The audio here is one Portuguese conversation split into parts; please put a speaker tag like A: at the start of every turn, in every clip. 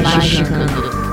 A: Magicando.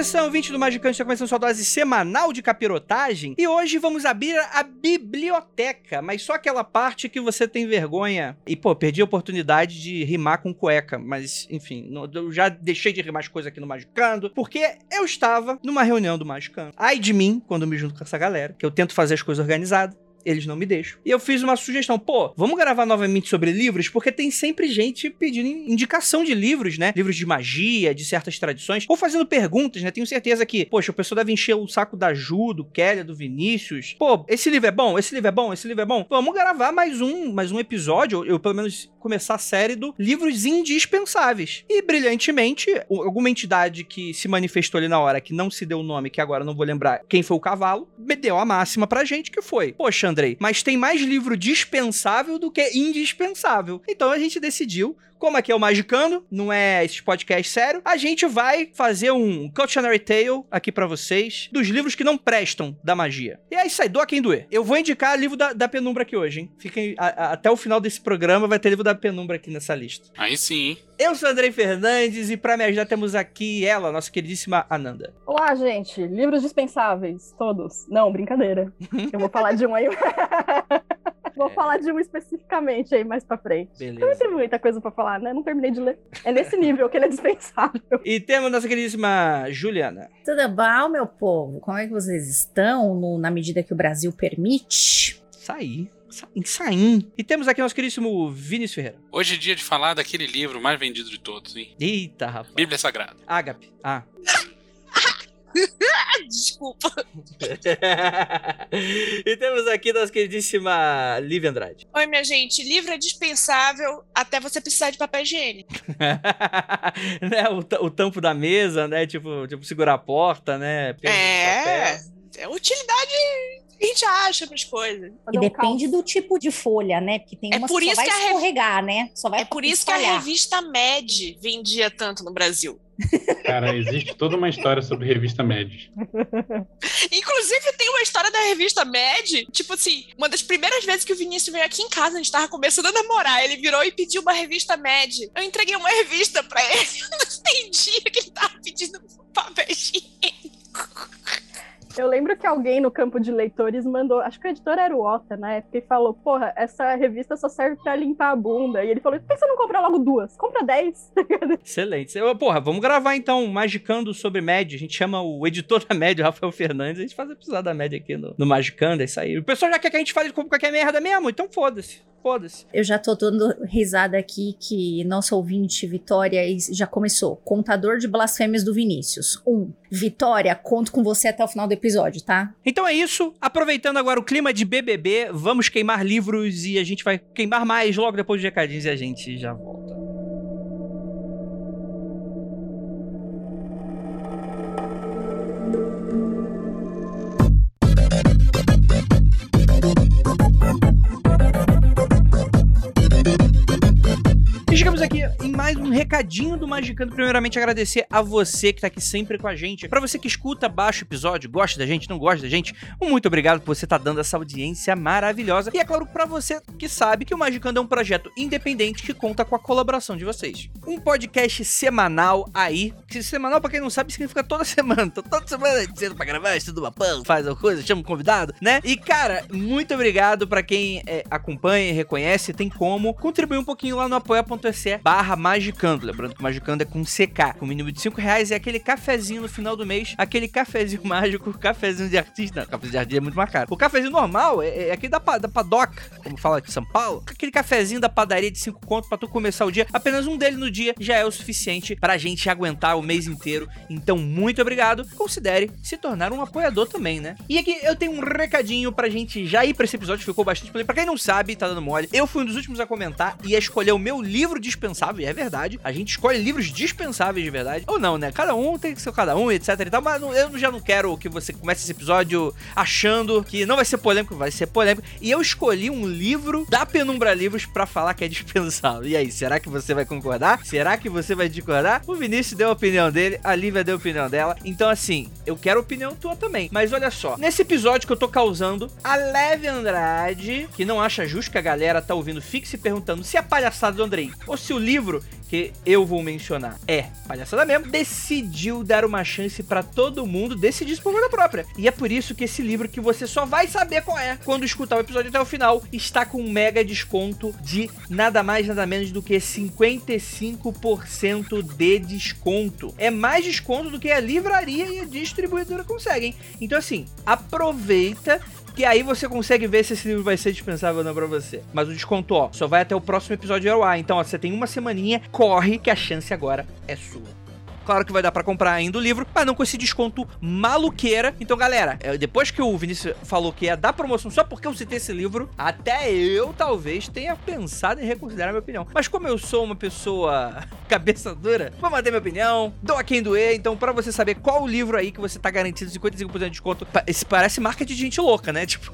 B: Edição 20 do Magicante está começando sua dose semanal de capirotagem e hoje vamos abrir a biblioteca, mas só aquela parte que você tem vergonha. E pô, perdi a oportunidade de rimar com cueca, mas enfim, eu já deixei de rimar as coisas aqui no Magicando, porque eu estava numa reunião do Magicando. Ai de mim, quando me junto com essa galera, que eu tento fazer as coisas organizadas eles não me deixam. E eu fiz uma sugestão, pô, vamos gravar novamente sobre livros, porque tem sempre gente pedindo indicação de livros, né? Livros de magia, de certas tradições, ou fazendo perguntas, né? Tenho certeza que, poxa, o pessoal deve encher o saco da Ju, do Kelly, do Vinícius. Pô, esse livro é bom, esse livro é bom, esse livro é bom. Vamos gravar mais um, mais um episódio, eu pelo menos começar a série do livros indispensáveis. E brilhantemente, alguma entidade que se manifestou ali na hora, que não se deu o nome, que agora não vou lembrar quem foi o cavalo, me deu a máxima pra gente que foi. Poxa, Andrei, mas tem mais livro dispensável do que indispensável. Então a gente decidiu como aqui é o Magicando, não é esse podcast sério, a gente vai fazer um cautionary tale aqui para vocês dos livros que não prestam da magia. E é isso aí, doa quem doer. Eu vou indicar livro da, da penumbra aqui hoje, hein? Fiquem a, a, até o final desse programa vai ter livro da penumbra aqui nessa lista.
C: Aí sim, hein?
B: Eu sou Andrei Fernandes e para me ajudar temos aqui ela, nossa queridíssima Ananda.
D: Olá, gente. Livros dispensáveis, todos. Não, brincadeira. Eu vou falar de um aí. Vou é. falar de um especificamente aí mais pra frente. Beleza. Não tem muita coisa pra falar, né? Não terminei de ler. É nesse nível que ele é dispensável.
B: E temos nossa queridíssima Juliana.
A: Tudo bom, meu povo? Como é que vocês estão no, na medida que o Brasil permite?
B: Sair. Saim. E temos aqui nosso queridíssimo Vinícius Ferreira.
C: Hoje é dia de falar daquele livro mais vendido de todos, hein?
B: Eita, rapaz.
C: Bíblia Sagrada.
B: Ágape. Ah.
E: Desculpa.
B: e temos aqui nossa queridíssima Lívia Andrade.
E: Oi, minha gente. Livro é dispensável até você precisar de papel higiênico.
B: né? o, o, tampo da mesa, né? Tipo, tipo segurar a porta, né?
E: É. É utilidade a gente acha as coisas.
A: E depende do tipo de folha, né? Porque tem é umas por que só vai que escorregar, né? Só vai
E: É por isso espalhar. que a revista Med vendia tanto no Brasil.
F: Cara, existe toda uma história sobre revista Med.
E: Inclusive, tem uma história da revista Med. Tipo assim, uma das primeiras vezes que o Vinícius veio aqui em casa, a gente tava começando a namorar. Ele virou e pediu uma revista Med. Eu entreguei uma revista pra ele. Eu não entendi que ele tava pedindo papel higiênico.
D: Eu lembro que alguém no campo de leitores mandou, acho que o editor era o Ota na época, e falou: Porra, essa revista só serve pra limpar a bunda. E ele falou: Por que você não compra logo duas? Compra dez.
B: Excelente. Porra, vamos gravar então, Magicando sobre média. A gente chama o editor da média, Rafael Fernandes, a gente faz episódio da média aqui no, no Magicando, é isso aí. O pessoal já quer que a gente fale qualquer merda mesmo, então foda-se. Foda-se.
A: Eu já tô dando risada aqui que nosso ouvinte Vitória já começou. Contador de blasfêmias do Vinícius. Um. Vitória, conto com você até o final do episódio, tá?
B: Então é isso. Aproveitando agora o clima de BBB, vamos queimar livros e a gente vai queimar mais logo depois dos recadinhos e a gente já volta. Chegamos aqui em mais um recadinho do Magicando. Primeiramente, agradecer a você que tá aqui sempre com a gente. Para você que escuta, baixa o episódio, gosta da gente, não gosta da gente, um muito obrigado por você estar tá dando essa audiência maravilhosa. E é claro, para você que sabe que o Magicando é um projeto independente que conta com a colaboração de vocês. Um podcast semanal aí. Que semanal, pra quem não sabe, significa toda semana. Tô toda semana dizendo pra gravar, estuda uma pão, faz alguma coisa, chama um convidado, né? E cara, muito obrigado para quem é, acompanha e reconhece. Tem como contribuir um pouquinho lá no apoia.se barra magicando. Lembrando que Magicando é com CK. Com mínimo de 5 reais é aquele cafezinho no final do mês, aquele cafezinho mágico, cafezinho de artista. Não, cafezinho de artista é muito mais caro. O cafezinho normal é, é aquele da, da padoca, como fala aqui em São Paulo. Aquele cafezinho da padaria de 5 conto pra tu começar o dia. Apenas um dele no dia já é o suficiente pra gente aguentar o mês inteiro. Então, muito obrigado. Considere se tornar um apoiador também, né? E aqui eu tenho um recadinho pra gente já ir pra esse episódio, ficou bastante play. Pra quem não sabe, tá dando mole, eu fui um dos últimos a comentar e a escolher o meu livro dispensável, e é verdade. A gente escolhe livros dispensáveis de verdade. Ou não, né? Cada um tem que ser cada um, etc e tal. Mas eu já não quero que você comece esse episódio achando que não vai ser polêmico, vai ser polêmico. E eu escolhi um livro da Penumbra Livros para falar que é dispensável. E aí, será que você vai concordar? Será que você vai discordar? O Vinícius deu a opinião dele, a Lívia deu a opinião dela. Então, assim, eu quero a opinião tua também. Mas olha só, nesse episódio que eu tô causando, a Leve Andrade, que não acha justo que a galera tá ouvindo, fique se perguntando se é palhaçada do Andrei ou se o livro que eu vou mencionar é palhaçada mesmo, decidiu dar uma chance para todo mundo decidir por conta própria. E é por isso que esse livro que você só vai saber qual é quando escutar o episódio até o final está com um mega desconto de nada mais nada menos do que 55% de desconto. É mais desconto do que a livraria e a distribuidora conseguem. Então assim, aproveita que aí você consegue ver se esse livro vai ser dispensável ou não pra você. Mas o desconto, ó, só vai até o próximo episódio ao. Então, ó, você tem uma semaninha, corre que a chance agora é sua. Claro que vai dar para comprar ainda o livro, mas não com esse desconto maluqueira. Então, galera, é, depois que o Vinícius falou que ia dar promoção só porque eu citei esse livro, até eu talvez tenha pensado em reconsiderar minha opinião. Mas como eu sou uma pessoa cabeça dura, vou manter minha opinião, dou a quem doer. Então, para você saber qual o livro aí que você tá garantido 55% de desconto, esse parece marca de gente louca, né? Tipo,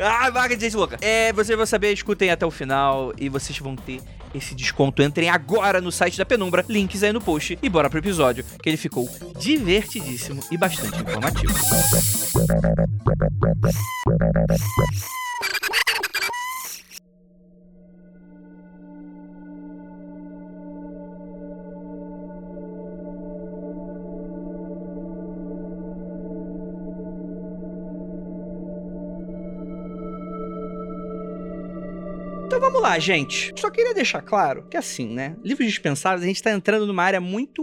B: ah, marca de gente louca. É, vocês vão saber, escutem até o final e vocês vão ter esse desconto. Entrem agora no site da Penumbra, links aí no post e bora pro episódio, que ele ficou divertidíssimo e bastante informativo. Lá, gente. Só queria deixar claro que assim, né? Livros dispensáveis, a gente tá entrando numa área muito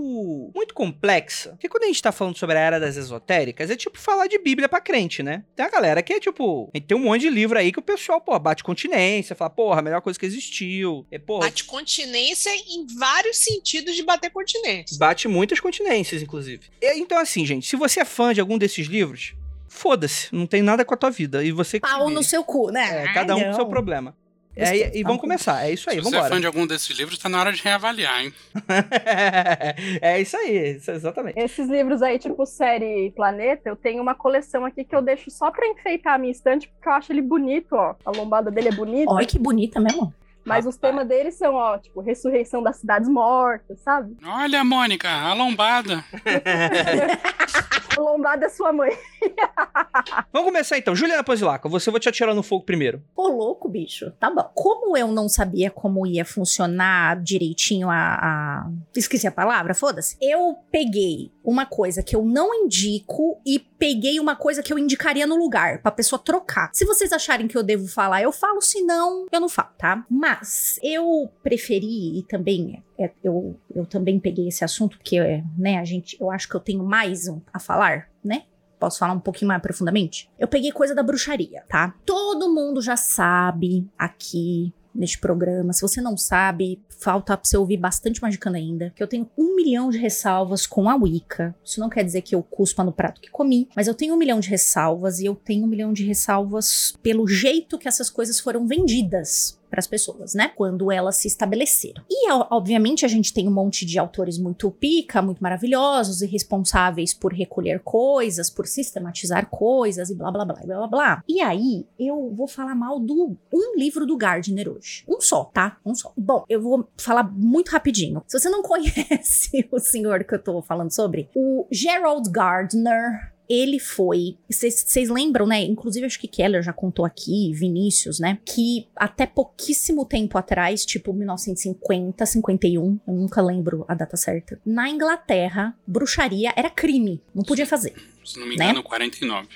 B: muito complexa. Porque quando a gente tá falando sobre a era das esotéricas, é tipo falar de Bíblia pra crente, né? Tem a galera que é tipo, a gente tem um monte de livro aí que o pessoal, pô, bate continência, fala, porra, a melhor coisa que existiu. É, porra,
E: Bate continência em vários sentidos de bater continência.
B: bate muitas continências, inclusive. E, então assim, gente, se você é fã de algum desses livros, foda-se, não tem nada com a tua vida. E você que
A: Pau no seu cu, né?
B: É, cada um com seu
A: não.
B: problema. É, e, vamos começar, é isso aí,
C: Se você é fã de algum desses livros, tá na hora de reavaliar, hein?
B: é isso aí, isso- exatamente.
D: Esses livros aí, tipo série Planeta, eu tenho uma coleção aqui que eu deixo só pra enfeitar a minha estante, porque eu acho ele bonito, ó. A lombada dele é bonita.
A: Olha que bonita mesmo.
D: Mas os temas deles são, ó, tipo, ressurreição das cidades mortas, sabe?
C: Olha, Mônica, a lombada.
D: A lombada é sua mãe.
B: Vamos começar então. Juliana Pozilaca, você vou te atirar no fogo primeiro.
A: Ô, louco, bicho. Tá bom. Como eu não sabia como ia funcionar direitinho a. a- Esqueci a palavra, foda-se. Eu peguei uma coisa que eu não indico e peguei uma coisa que eu indicaria no lugar, pra pessoa trocar. Se vocês acharem que eu devo falar, eu falo, se não, eu não falo, tá? Mas eu preferi e também. É, eu, eu também peguei esse assunto, porque, né, a gente. Eu acho que eu tenho mais a falar, né? Posso falar um pouquinho mais profundamente? Eu peguei coisa da bruxaria, tá? Todo mundo já sabe aqui neste programa. Se você não sabe, falta pra você ouvir bastante Magicando ainda. Que eu tenho um milhão de ressalvas com a Wicca. Isso não quer dizer que eu cuspa no prato que comi, mas eu tenho um milhão de ressalvas e eu tenho um milhão de ressalvas pelo jeito que essas coisas foram vendidas para as pessoas, né? Quando elas se estabeleceram. E, obviamente, a gente tem um monte de autores muito pica, muito maravilhosos e responsáveis por recolher coisas, por sistematizar coisas e blá blá blá blá blá. E aí, eu vou falar mal do um livro do Gardner hoje. Um só, tá? Um só. Bom, eu vou falar muito rapidinho. Se você não conhece o senhor que eu tô falando sobre, o Gerald Gardner ele foi. Vocês lembram, né? Inclusive, acho que Keller já contou aqui, Vinícius, né? Que até pouquíssimo tempo atrás, tipo 1950, 51, eu nunca lembro a data certa. Na Inglaterra, bruxaria era crime. Não podia fazer.
C: Se não me
A: Né?
C: engano, 49.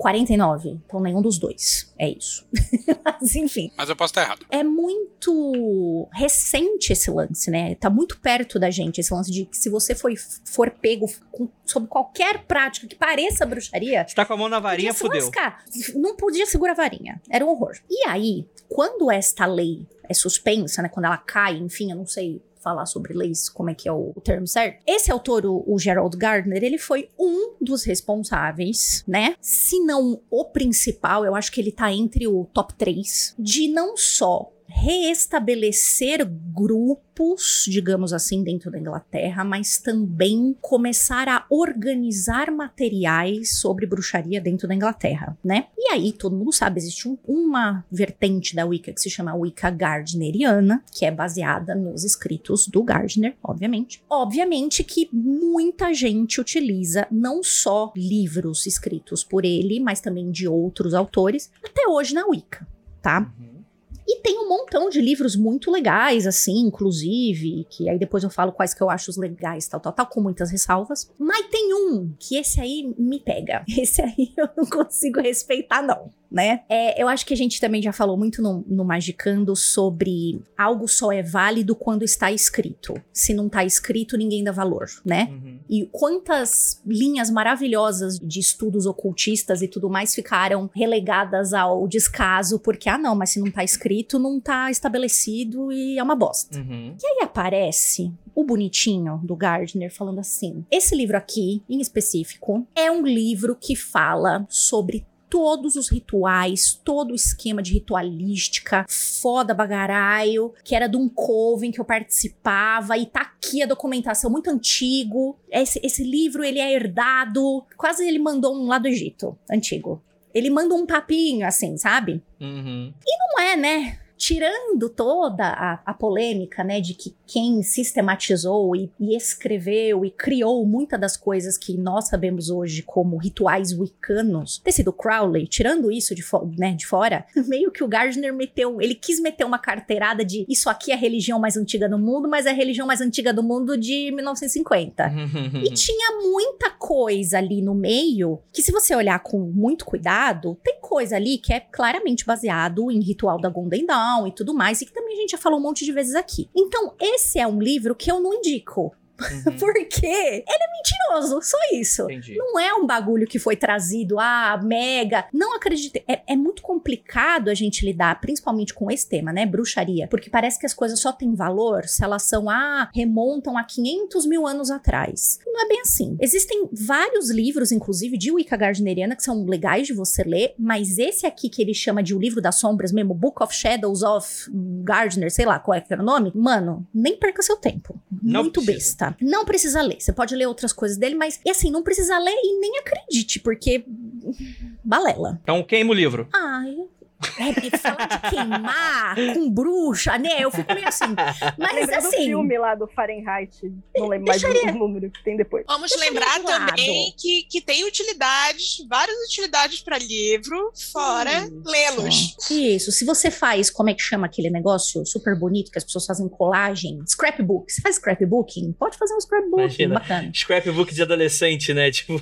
A: 49. Então nenhum dos dois. É isso. Mas enfim.
C: Mas eu posso estar errado.
A: É muito recente esse lance, né? Tá muito perto da gente esse lance de que se você foi, for pego com, sob qualquer prática que pareça bruxaria.
B: Você tá com a mão na varinha, fudeu.
A: Lascar. Não podia segurar a varinha. Era um horror. E aí, quando esta lei é suspensa, né? Quando ela cai, enfim, eu não sei falar sobre leis, como é que é o, termo certo. Esse autor, o, o, Gerald Gardner, ele foi um dos responsáveis, né? Se não o principal, eu acho que ele tá entre o top 3, de não só reestabelecer grupos, digamos assim, dentro da Inglaterra, mas também começar a organizar materiais sobre bruxaria dentro da Inglaterra, né? E aí, todo mundo sabe, existe um, uma vertente da Wicca que se chama Wicca Gardneriana, que é baseada nos escritos do Gardner, obviamente. Obviamente que muita gente utiliza não só livros escritos por ele, mas também de outros autores, até hoje na Wicca, tá? Uhum. E tem um montão de livros muito legais, assim, inclusive, que aí depois eu falo quais que eu acho os legais, tal, tal, tal, com muitas ressalvas. Mas tem um que esse aí me pega. Esse aí eu não consigo respeitar, não né? É, eu acho que a gente também já falou muito no, no Magicando sobre algo só é válido quando está escrito. Se não está escrito, ninguém dá valor, né? Uhum. E quantas linhas maravilhosas de estudos ocultistas e tudo mais ficaram relegadas ao descaso porque, ah, não, mas se não está escrito, não está estabelecido e é uma bosta. Uhum. E aí aparece o bonitinho do Gardner falando assim: esse livro aqui, em específico, é um livro que fala sobre todos os rituais, todo o esquema de ritualística, foda bagaraio, que era de um coven que eu participava, e tá aqui a documentação muito antigo. Esse, esse livro, ele é herdado, quase ele mandou um lá do Egito, antigo. Ele manda um papinho, assim, sabe? Uhum. E não é, né? Tirando toda a, a, polêmica, né, de que quem sistematizou e, e, escreveu e criou muitas das coisas que nós sabemos hoje como rituais wiccanos, ter sido Crowley, tirando isso de, né, de fora, meio que o Gardner meteu, ele quis meter uma carteirada de isso aqui é a religião mais antiga do mundo, mas é a religião mais antiga do mundo de 1950. e tinha muita coisa ali no meio que se você olhar com muito cuidado, tem coisa ali que é claramente baseado em ritual da Golden Dawn, e tudo mais, e que também a gente já falou um monte de vezes aqui. Então, esse é um livro que eu não indico. Uhum. Porque ele é mentiroso, só isso. Entendi. Não é um bagulho que foi trazido, ah, mega. Não acredite. É, é, muito complicado a gente lidar, principalmente com esse tema, né? Bruxaria. Porque parece que as coisas só têm valor se elas são, ah, remontam a 500 mil anos atrás. Não é bem assim. Existem vários livros, inclusive, de Wicca Gardneriana, que são legais de você ler, mas esse aqui que ele chama de O Livro das Sombras mesmo, Book of Shadows of Gardner, sei lá qual é que era o nome, mano, nem perca seu tempo. Não Muito precisa. besta. Não precisa ler. Você pode ler outras coisas dele, mas, e assim, não precisa ler e nem acredite, porque. Balela.
B: Então queima o livro.
A: Ai, é, falar de queimar com bruxa, né? Eu fico meio assim. Mas
D: Lembrei
A: assim.
D: do filme lá do Fahrenheit. Não lembro deixaria... mais o número que tem depois.
E: Vamos lembrar também que, que tem utilidades, várias utilidades para livro, fora lê-los.
A: Isso. Se você faz, como é que chama aquele negócio super bonito que as pessoas fazem colagem? Scrapbook. Você faz scrapbooking? Pode fazer um scrapbook. Imagina. Bacana.
B: Scrapbook de adolescente, né? Tipo,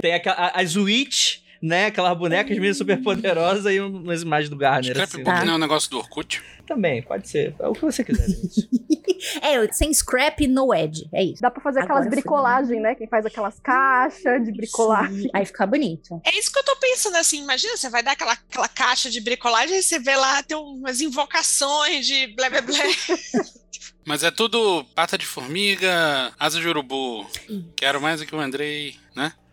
B: tem a, a, as Witch né? Aquelas bonecas meio super poderosas e umas imagens do Garner.
C: Scrapbook assim. não é um negócio do Orkut?
B: Também, pode ser. É o que você quiser, gente.
A: é, sem scrap no edge. É isso.
D: Dá pra fazer aquelas bricolagens, né? Quem faz aquelas caixas de bricolagem.
A: Aí fica bonito.
E: É isso que eu tô pensando assim. Imagina, você vai dar aquela, aquela caixa de bricolagem e você vê lá, tem umas invocações de blé blé blé.
C: Mas é tudo pata de formiga, asa de urubu. Quero mais do que o Andrei, né?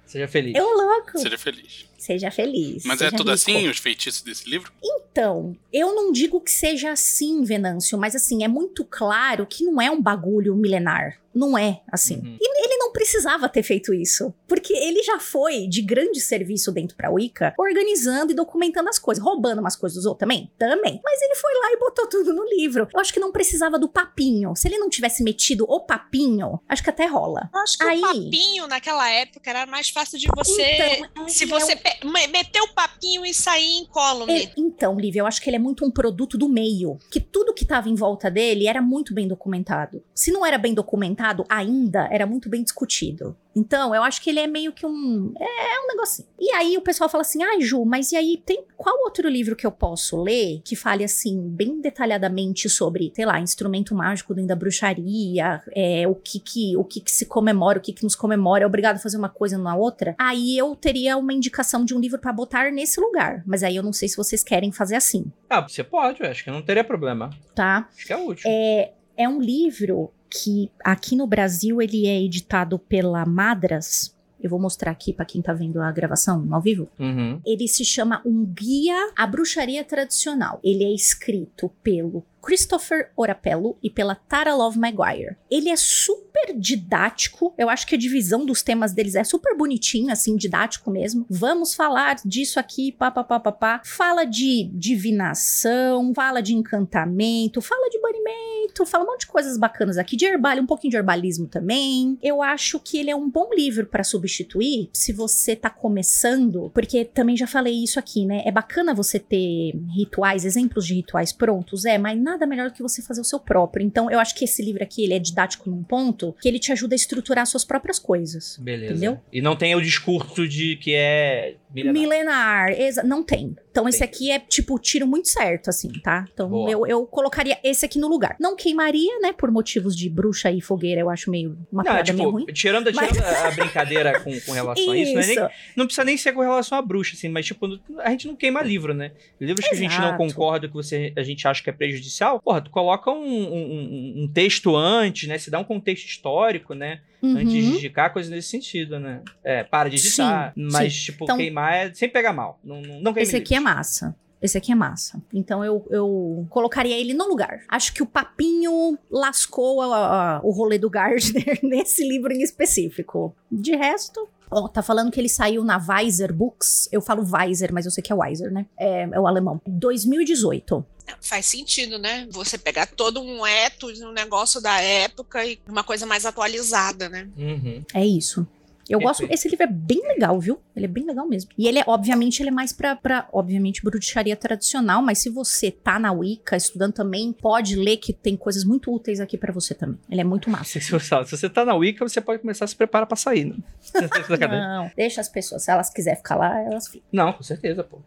B: Seja feliz.
A: Eu louco.
C: Seja feliz.
A: Seja feliz.
C: Mas
A: seja
C: é tudo rico. assim, os feitiços desse livro?
A: Então, eu não digo que seja assim, Venâncio, mas assim, é muito claro que não é um bagulho milenar. Não é assim. Uhum. E não precisava ter feito isso. Porque ele já foi de grande serviço dentro pra Wicca, organizando e documentando as coisas. Roubando umas coisas dos outros também? Também. Mas ele foi lá e botou tudo no livro. Eu acho que não precisava do papinho. Se ele não tivesse metido o papinho, acho que até rola.
E: Eu acho que Aí... o papinho naquela época era mais fácil de você. Então, é, se você é meter o papinho e sair em column.
A: É, então, Lívia, eu acho que ele é muito um produto do meio. Que tudo que tava em volta dele era muito bem documentado. Se não era bem documentado, ainda era muito bem discutido. Então, eu acho que ele é meio que um. É um negocinho. E aí o pessoal fala assim: ah, Ju, mas e aí tem qual outro livro que eu posso ler que fale assim, bem detalhadamente sobre, sei lá, instrumento mágico dentro da bruxaria, é, o que que, o que que se comemora, o que que nos comemora, é obrigado a fazer uma coisa na outra? Aí eu teria uma indicação de um livro para botar nesse lugar. Mas aí eu não sei se vocês querem fazer assim.
B: Ah, você pode, eu acho que não teria problema.
A: Tá?
B: Acho que é útil.
A: É, é um livro que aqui no Brasil ele é editado pela Madras. Eu vou mostrar aqui para quem tá vendo a gravação ao vivo.
B: Uhum.
A: Ele se chama Um Guia à Bruxaria Tradicional. Ele é escrito pelo Christopher Orapello e pela Tara Love Maguire. Ele é super didático. Eu acho que a divisão dos temas deles é super bonitinho, assim, didático mesmo. Vamos falar disso aqui, pá, pá, pá, pá, pá. Fala de divinação, fala de encantamento, fala de banimento, fala um monte de coisas bacanas aqui, de herbal, um pouquinho de herbalismo também. Eu acho que ele é um bom livro para substituir se você tá começando, porque também já falei isso aqui, né? É bacana você ter rituais, exemplos de rituais prontos, é, mas nada melhor do que você fazer o seu próprio. Então, eu acho que esse livro aqui, ele é didático num ponto que ele te ajuda a estruturar suas próprias coisas.
B: Beleza.
A: Entendeu?
B: E não tem o discurso de que é milenar.
A: Milenar, exa- não tem. Então, esse aqui é, tipo, tiro muito certo, assim, tá? Então,
B: Boa.
A: eu, eu colocaria esse aqui no lugar. Não queimaria, né? Por motivos de bruxa e fogueira, eu acho meio uma
B: Não,
A: piada meio
B: tipo,
A: ruim.
B: tirando,
A: Mas-
B: tirando a brincadeira com, com relação a isso, não, é nem-
A: Isso.
B: não precisa nem ser com relação à bruxa, assim, mas tipo, a gente não queima livro, né? Livros que a gente não
A: Exato.
B: concorda, que você, a gente acha que é prejudicial, porra, tu coloca um- um- um texto antes, né? Se dá um contexto histórico, né? Antes de
A: Uhum.
B: indicar, coisa nesse sentido, né? É, para de editar,
A: Sim,
B: mas,
A: sim.
B: tipo,
A: Então-
B: queimar é sem pegar mal. Não, não, não
A: Esse aqui é massa. Esse aqui é massa. Então eu, eu colocaria ele no lugar. Acho que o papinho lascou a- a- o rolê do Gardner nesse livro em específico. De resto. Ó, tá falando que ele saiu na Weiser Books. Eu falo Weiser, mas eu sei que é Weiser, né? É, é o alemão. 2018.
E: Faz sentido, né? Você pegar todo um ethos, um negócio da época e uma coisa mais atualizada, né?
B: Uhum.
A: É isso. Eu gosto. Esse livro é bem legal, viu? Ele é bem legal mesmo. E ele é, obviamente, ele é mais pra, pra, obviamente, bruxaria tradicional, mas se você tá na Wicca estudando também, pode ler que tem coisas muito úteis aqui pra você também. Ele é muito massa.
B: Se, você- tá na Wicca, você pode começar a se preparar pra sair, né?
A: Não, deixa as pessoas. Se elas quiserem ficar lá, elas ficam.
B: não, com certeza, pô.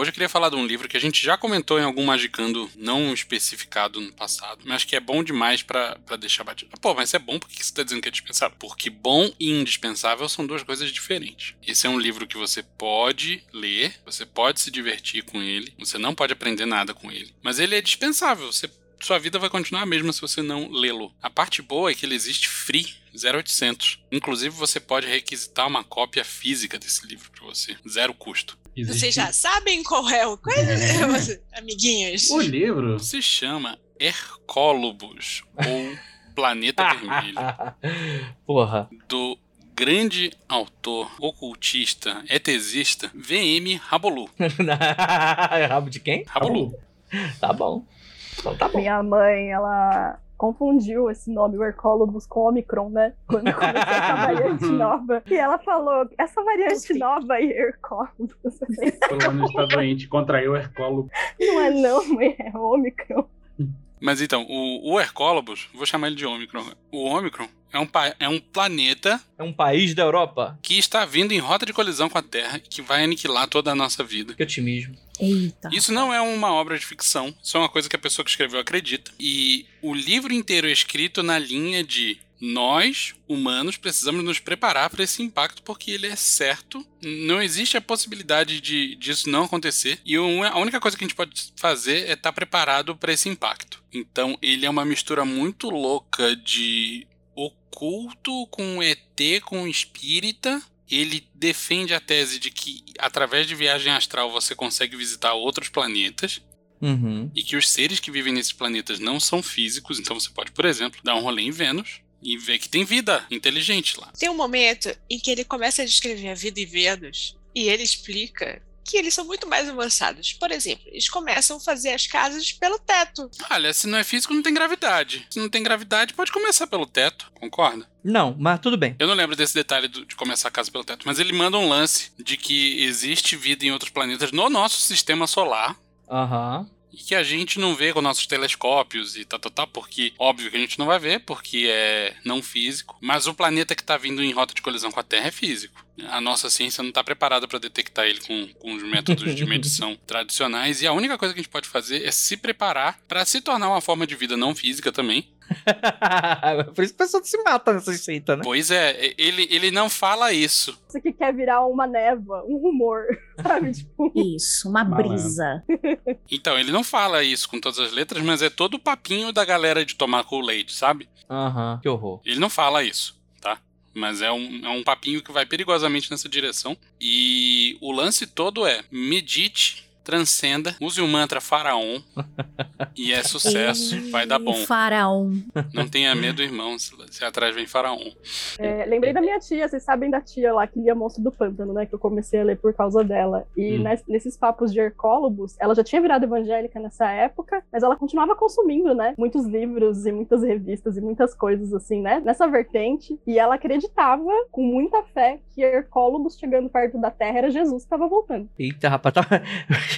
C: Hoje eu queria falar de um livro que a gente já comentou em algum Magicando não especificado no passado, mas que é bom demais pra deixar batido. Pô, mas é bom porque você tá dizendo que é dispensável? Porque bom e indispensável são duas coisas diferentes. Esse é um livro que você pode ler, você pode se divertir com ele, você não pode aprender nada com ele, mas ele é dispensável. Você sua vida vai continuar a mesma se você não lê-lo. A parte boa é que ele existe free, 0800. Inclusive, você pode requisitar uma cópia física desse livro pra você, zero custo.
F: Existe-
E: Vocês já sabem qual é o. Qual é, amiguinhos?
F: O livro.
C: Se chama Hercólobos, ou Planeta Vermelho,
B: Porra.
C: do grande autor, ocultista, etesista, VM Rabolu.
B: Rabo de quem?
C: Rabolu.
B: Tá bom. Então tá bom.
D: Minha mãe, ela confundiu esse nome, o Hercólogos, com Omicron, né? Quando começou essa variante nova. E ela falou, essa variante
E: Sim.
D: nova aí, Hercólogos,
F: Pelo menos está doente, contraiu o hercólogo.
D: não é não, mãe, é Omicron.
C: Mas então, o, o Hercólobos, vou chamar ele de Ômicron. O Ômicron é um, é um planeta
B: É um país da Europa?
C: que está vindo em rota de colisão com a Terra e que vai aniquilar toda a nossa vida.
B: Que otimismo.
A: Eita.
C: Isso não é uma obra de ficção, isso é uma coisa que a pessoa que escreveu acredita. E o livro inteiro é escrito na linha de nós, humanos, precisamos nos preparar para esse impacto porque ele é certo. Não existe a possibilidade de disso não acontecer. E a única coisa que a gente pode fazer é estar preparado para esse impacto. Então, ele é uma mistura muito louca de oculto com ET, com espírita. Ele defende a tese de que através de viagem astral você consegue visitar outros planetas
B: Uhum.
C: e que os seres que vivem nesses planetas não são físicos, então você pode, por exemplo, dar um rolê em Vênus e ver que tem vida inteligente lá.
E: Tem um momento em que ele começa a descrever a vida em Vênus e ele explica que eles são muito mais avançados. Por exemplo, eles começam a fazer as casas pelo teto.
C: Olha, se não é físico, não tem gravidade. Se não tem gravidade, pode começar pelo teto, concorda?
B: Não, mas tudo bem.
C: Eu não lembro desse detalhe do- de começar a casa pelo teto, mas ele manda um lance de que existe vida em outros planetas no nosso sistema solar.
B: Aham.
C: E que a gente não vê com nossos telescópios e tal, tá, tá, tá, porque óbvio que a gente não vai ver, porque é não físico, mas o planeta que está vindo em rota de colisão com a Terra é físico. A nossa ciência não está preparada para detectar ele com, com os métodos de medição tradicionais, e a única coisa que a gente pode fazer é se preparar para se tornar uma forma de vida não física também,
B: Por isso que a pessoa se mata nessa seita, né?
C: Pois é, ele, ele não fala isso.
D: Isso que quer virar uma névoa, um rumor, sabe? Tipo...
A: Isso, uma brisa.
C: Então, ele não fala isso com todas as letras, mas é todo o papinho da galera de tomar Kool-Aid, sabe?
B: Aham, uhum, que horror.
C: Ele não fala isso, tá? Mas é um, é um papinho que vai perigosamente nessa direção. E o lance todo é: medite transcenda, use o mantra faraon e é sucesso, vai dar bom.
A: Faraon.
C: Não tenha medo, irmão, se atrás vem faraon.
D: É, lembrei da minha tia, vocês sabem da tia lá que lia Monstro do Pântano, né? Que eu comecei a ler por causa dela. E hum. nesses papos de Hercólobos, ela já tinha virado evangélica nessa época, mas ela continuava consumindo, né? Muitos livros e muitas revistas e muitas coisas assim, né? Nessa vertente. E ela acreditava com muita fé que Hercólobos chegando perto da Terra era Jesus que estava voltando.
B: Eita, rapaz, tá...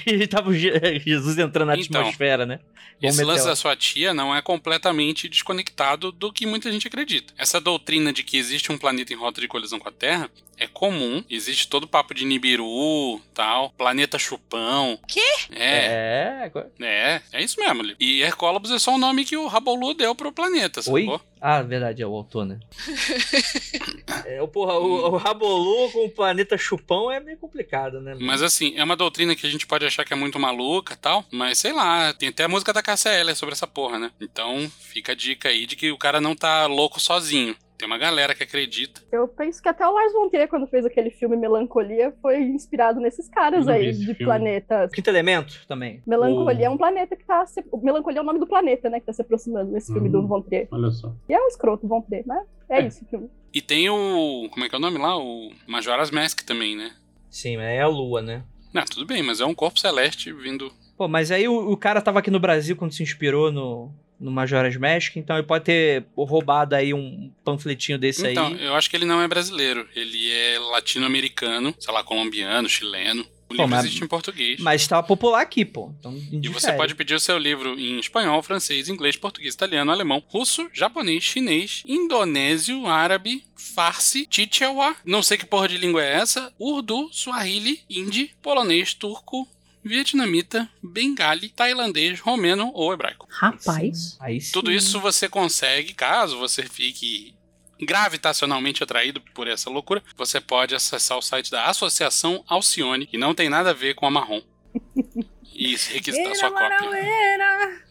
B: e tava Jesus entrando na então, atmosfera, né?
C: esse lance da sua tia não é completamente desconectado do que muita gente acredita. Essa doutrina de que existe um planeta em rota de colisão com a Terra é comum. Existe todo o papo de Nibiru, tal, planeta chupão.
E: Quê?
C: É. É, é, é isso mesmo. E Hercólobos é só o nome que o Rabolu deu pro planeta, Oi? sacou?
B: Ah, verdade, é o autor, né? é, porra, o, o Rabolu com o planeta chupão é meio complicado, né?
C: Mas assim, é uma doutrina que a gente pode achar que é muito maluca tal, mas sei lá, tem até a música da Cassia Eller sobre essa porra, né? Então fica a dica aí de que o cara não tá louco sozinho. Tem uma galera que acredita.
D: Eu penso que até o Lars von Trier, quando fez aquele filme Melancolia, foi inspirado nesses caras aí de filme. planetas.
B: Quinto Elemento também.
D: Melancolia é um planeta que tá. Se... Melancolia é o nome do planeta, né? Que tá se aproximando nesse uhum. filme do uhum. Von Trier.
F: Olha só.
D: E é um escroto, Von Trier, mas é, é. isso o filme.
C: E tem o. Como é que é o nome lá? O Majora's Mask também, né?
B: Sim, é a Lua, né?
C: Não, tudo bem, mas é um corpo celeste vindo.
B: Pô, mas aí o, o cara tava aqui no Brasil quando se inspirou no, no Majora's Mask, então ele pode ter roubado aí um panfletinho desse
C: então,
B: aí.
C: Então, eu acho que ele não é brasileiro, ele é latino-americano, sei lá, colombiano, chileno. O pô, livro mas, existe em português.
B: Mas estava popular aqui, pô. Então,
C: e você pode pedir o seu livro em espanhol, francês, inglês, português, italiano, alemão, russo, japonês, chinês, indonésio, árabe, farsi, chichewa, não sei que porra de língua é essa, urdu, swahili, hindi, polonês, turco, vietnamita, bengali, tailandês, romeno ou hebraico.
A: Rapaz.
B: Aí sim.
C: Tudo isso você consegue, caso você fique gravitacionalmente atraído por essa loucura, você pode acessar o site da Associação Alcione, que não tem nada a ver com a marrom. E requisitar sua cópia.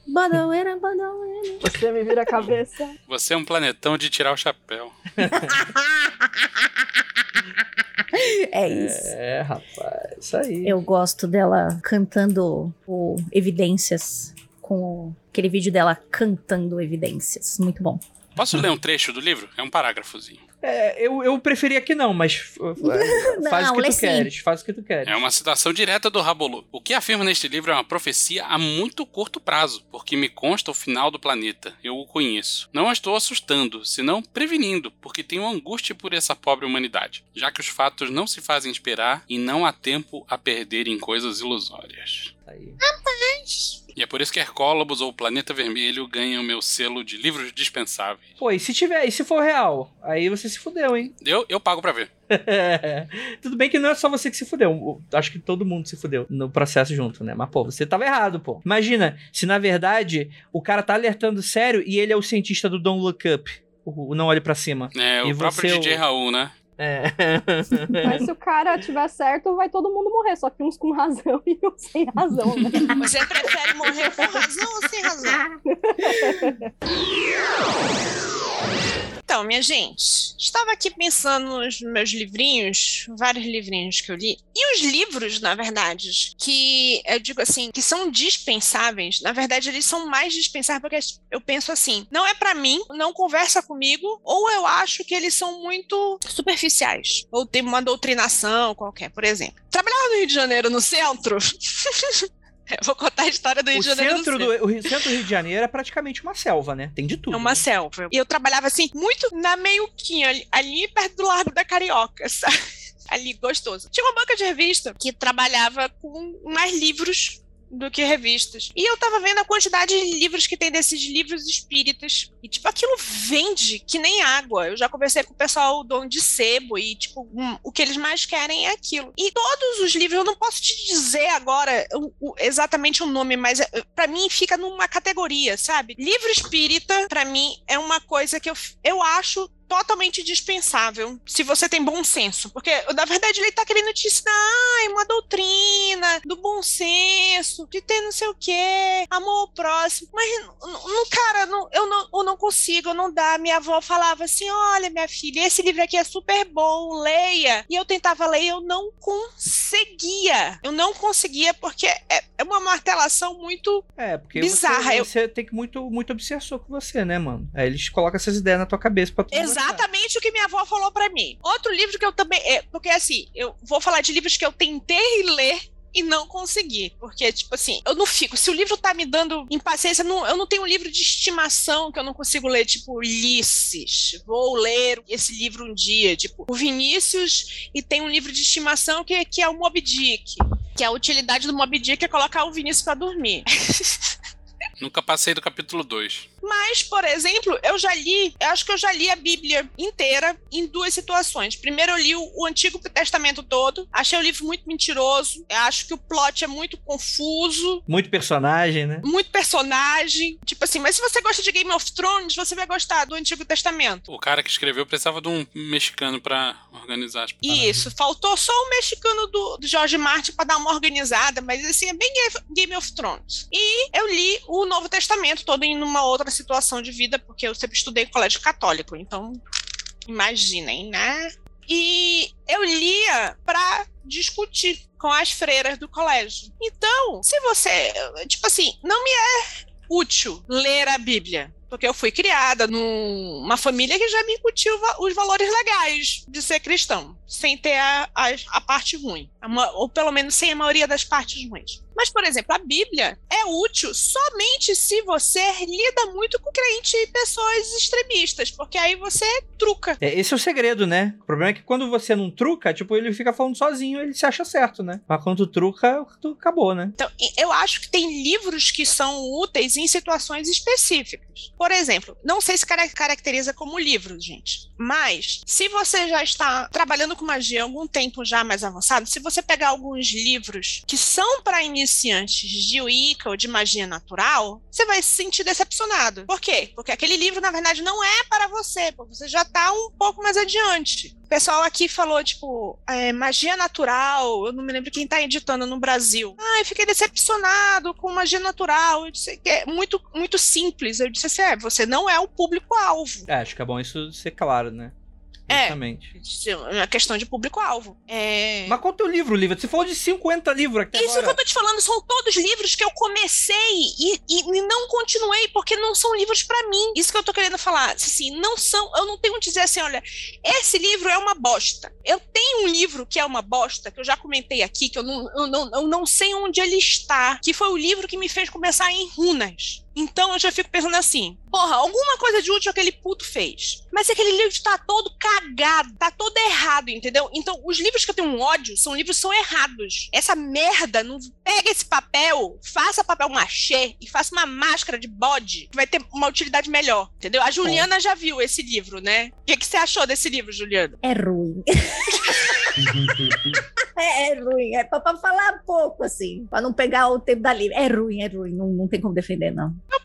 A: Badaueira, badaueira.
D: Você me vira a cabeça.
C: Você é um planetão de tirar o chapéu.
A: É isso.
B: É, rapaz, isso aí.
A: Eu gosto dela cantando o Evidências com aquele vídeo dela cantando Evidências. Muito bom.
C: Posso ler um trecho do livro? É um parágrafozinho.
B: É, eu, eu preferia que não, mas não, faz o que tu sim. queres, faz o que tu queres.
C: É uma citação direta do Rabolu. O que afirma neste livro é uma profecia a muito curto prazo, porque me consta o final do planeta. Eu o conheço. Não a estou assustando, senão prevenindo, porque tenho angústia por essa pobre humanidade, já que os fatos não se fazem esperar e não há tempo a perder em coisas ilusórias.
B: Aí.
E: Rapaz!
C: E é por isso que Hercólobos ou o Planeta Vermelho ganham meu selo de livros dispensáveis.
B: Pô, e se tiver, e se for real? Aí você se fudeu, hein?
C: Eu, eu pago pra ver.
B: Tudo bem que não é só você que se fudeu. Acho que todo mundo se fudeu no processo junto, né? Mas, pô, você tava errado, pô. Imagina, se na verdade o cara tá alertando sério e ele é o cientista do Don't Look Up. O, Não Olhe para Cima.
C: É, e o próprio DJ o... Raul, né?
B: É.
D: Mas se o cara tiver certo, vai todo mundo morrer. Só que uns com razão e uns sem razão, né?
E: Você prefere morrer com razão ou sem razão? Então, minha gente, estava aqui pensando nos meus livrinhos, vários livrinhos que eu li, e os livros, na verdade, que eu digo assim, que são dispensáveis, na verdade, eles são mais dispensáveis porque eu penso assim, não é para mim, não conversa comigo, ou eu acho que eles são muito superficiais, ou tem uma doutrinação qualquer, por exemplo. Trabalhava no Rio de Janeiro, no centro. Vou contar a história do Rio
B: o
E: de Janeiro.
B: Centro do, o centro do Rio de Janeiro é praticamente uma selva, né? Tem de tudo.
E: É uma
B: né?
E: selva. E eu trabalhava assim, muito na meiuquinha, ali, ali perto do Largo da Carioca, sabe? Ali, gostoso. Tinha uma banca de revista que trabalhava com mais livros do que revistas. E eu tava vendo a quantidade de livros que tem desses livros espíritas. E, tipo, aquilo vende que nem água. Eu já conversei com o pessoal dono de sebo e, tipo, um, o que eles mais querem é aquilo. E todos os livros, eu não posso te dizer agora o, o, exatamente o nome, mas eh, para mim fica numa categoria, sabe? Livro espírita, para mim, é uma coisa que eu, eu acho totalmente dispensável se você tem bom senso. Porque, na verdade, ele tá querendo te ensinar ai, uma doutrina do bom senso, de ter não sei o quê, amor ao próximo. Mas, não, cara, não, eu, não, eu não consigo, não dá. Minha avó falava assim: olha, minha filha, esse livro aqui é super bom, leia. E eu tentava ler e eu não conseguia. Eu não conseguia porque é, é uma martelação muito
B: é, porque
E: bizarra.
B: Você, você tem que muito, muito obsessor com você, né, mano? Aí eles colocam essas ideias na tua cabeça pra tu
E: exatamente o que minha avó falou para mim. Outro livro que eu também. É, porque assim, eu vou falar de livros que eu tentei ler e não consegui. Porque, tipo assim, eu não fico. Se o livro tá me dando impaciência, não, eu não tenho um livro de estimação que eu não consigo ler, tipo Ulisses. Vou ler esse livro um dia. Tipo, o Vinícius, e tem um livro de estimação que, que é o Moby Dick. Que é a utilidade do Moby Dick é colocar o Vinícius para dormir.
C: Nunca passei do capítulo 2.
E: Mas, por exemplo, eu já li, eu acho que eu já li a Bíblia inteira em duas situações. Primeiro, eu li o, o Antigo Testamento todo. Achei o livro muito mentiroso. Eu acho que o plot é muito confuso.
B: Muito personagem, né?
E: Muito personagem. Tipo assim, mas se você gosta de Game of Thrones, você vai gostar do Antigo Testamento.
C: O cara que escreveu precisava de um mexicano para organizar as
E: paradas. Isso, faltou só o mexicano do, do George Martin para dar uma organizada, mas assim, é bem Game of Thrones. E eu li o Novo Testamento todo em uma outra situação de vida, porque eu sempre estudei em colégio católico, então imaginem, né? E eu lia para discutir com as freiras do colégio. Então, se você, tipo assim, não me é útil ler a Bíblia, porque eu fui criada numa família que já me incutiu os valores legais de ser cristão, sem ter a, a, a parte ruim, ou pelo menos sem a maioria das partes ruins. Mas, por exemplo, a Bíblia é útil somente se você lida muito com crente e pessoas extremistas, porque aí você truca.
B: É, esse é o segredo, né? O problema é que quando você não truca, tipo, ele fica falando sozinho, ele se acha certo, né? Mas quando tu truca, tu acabou, né?
E: Então, eu acho que tem livros que são úteis em situações específicas. Por exemplo, não sei se caracteriza como livro, gente, mas se você já está trabalhando com magia há algum tempo já mais avançado, se você pegar alguns livros que são para iniciantes de Wicca ou de magia natural, você vai se sentir decepcionado. Por quê? Porque aquele livro, na verdade, não é para você, porque você já está um pouco mais adiante. O pessoal aqui falou, tipo, é, magia natural, eu não me lembro quem está editando no Brasil. Ai, fiquei decepcionado com magia natural. Eu disse que é muito, muito simples. Eu disse assim, é, você não é o público-alvo.
B: É, acho que é bom isso ser claro, né?
E: Justamente. É, uma questão de público-alvo. É...
B: Mas qual é o teu livro, Lívia? Você falou de 50 livros aqui
E: Isso
B: agora.
E: que eu tô te falando, são todos livros que eu comecei e, e não continuei, porque não são livros para mim. Isso que eu tô querendo falar. Assim, não são, eu não tenho que dizer assim, olha, esse livro é uma bosta. Eu tenho um livro que é uma bosta, que eu já comentei aqui, que eu não, eu não, eu não sei onde ele está, que foi o livro que me fez começar em runas. Então eu já fico pensando assim: porra, alguma coisa de útil aquele puto fez. Mas aquele livro tá todo cagado, tá todo errado, entendeu? Então os livros que eu tenho um ódio são livros que são errados. Essa merda, não pega esse papel, faça papel machê e faça uma máscara de bode que vai ter uma utilidade melhor, entendeu? A Juliana já viu esse livro, né? O que, que você achou desse livro, Juliana?
A: É ruim. é, é, ruim, é pra, pra, falar pouco, assim, pra não pegar o tempo da livre. É ruim, é ruim, não, não tem como defender, não.
E: Eu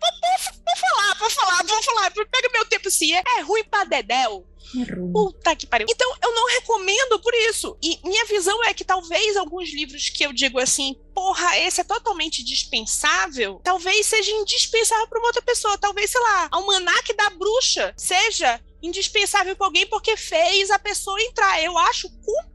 E: vou falar, vou falar, pega meu tempo assim, é, é ruim pra Dedéu.
A: É
E: Puta que pariu. Então, eu não recomendo por isso. E minha visão é que talvez alguns livros que eu digo assim, porra, esse é totalmente dispensável, talvez seja indispensável para uma outra pessoa. Talvez, sei lá, Almanac da Bruxa seja indispensável para alguém porque fez a pessoa entrar. Eu acho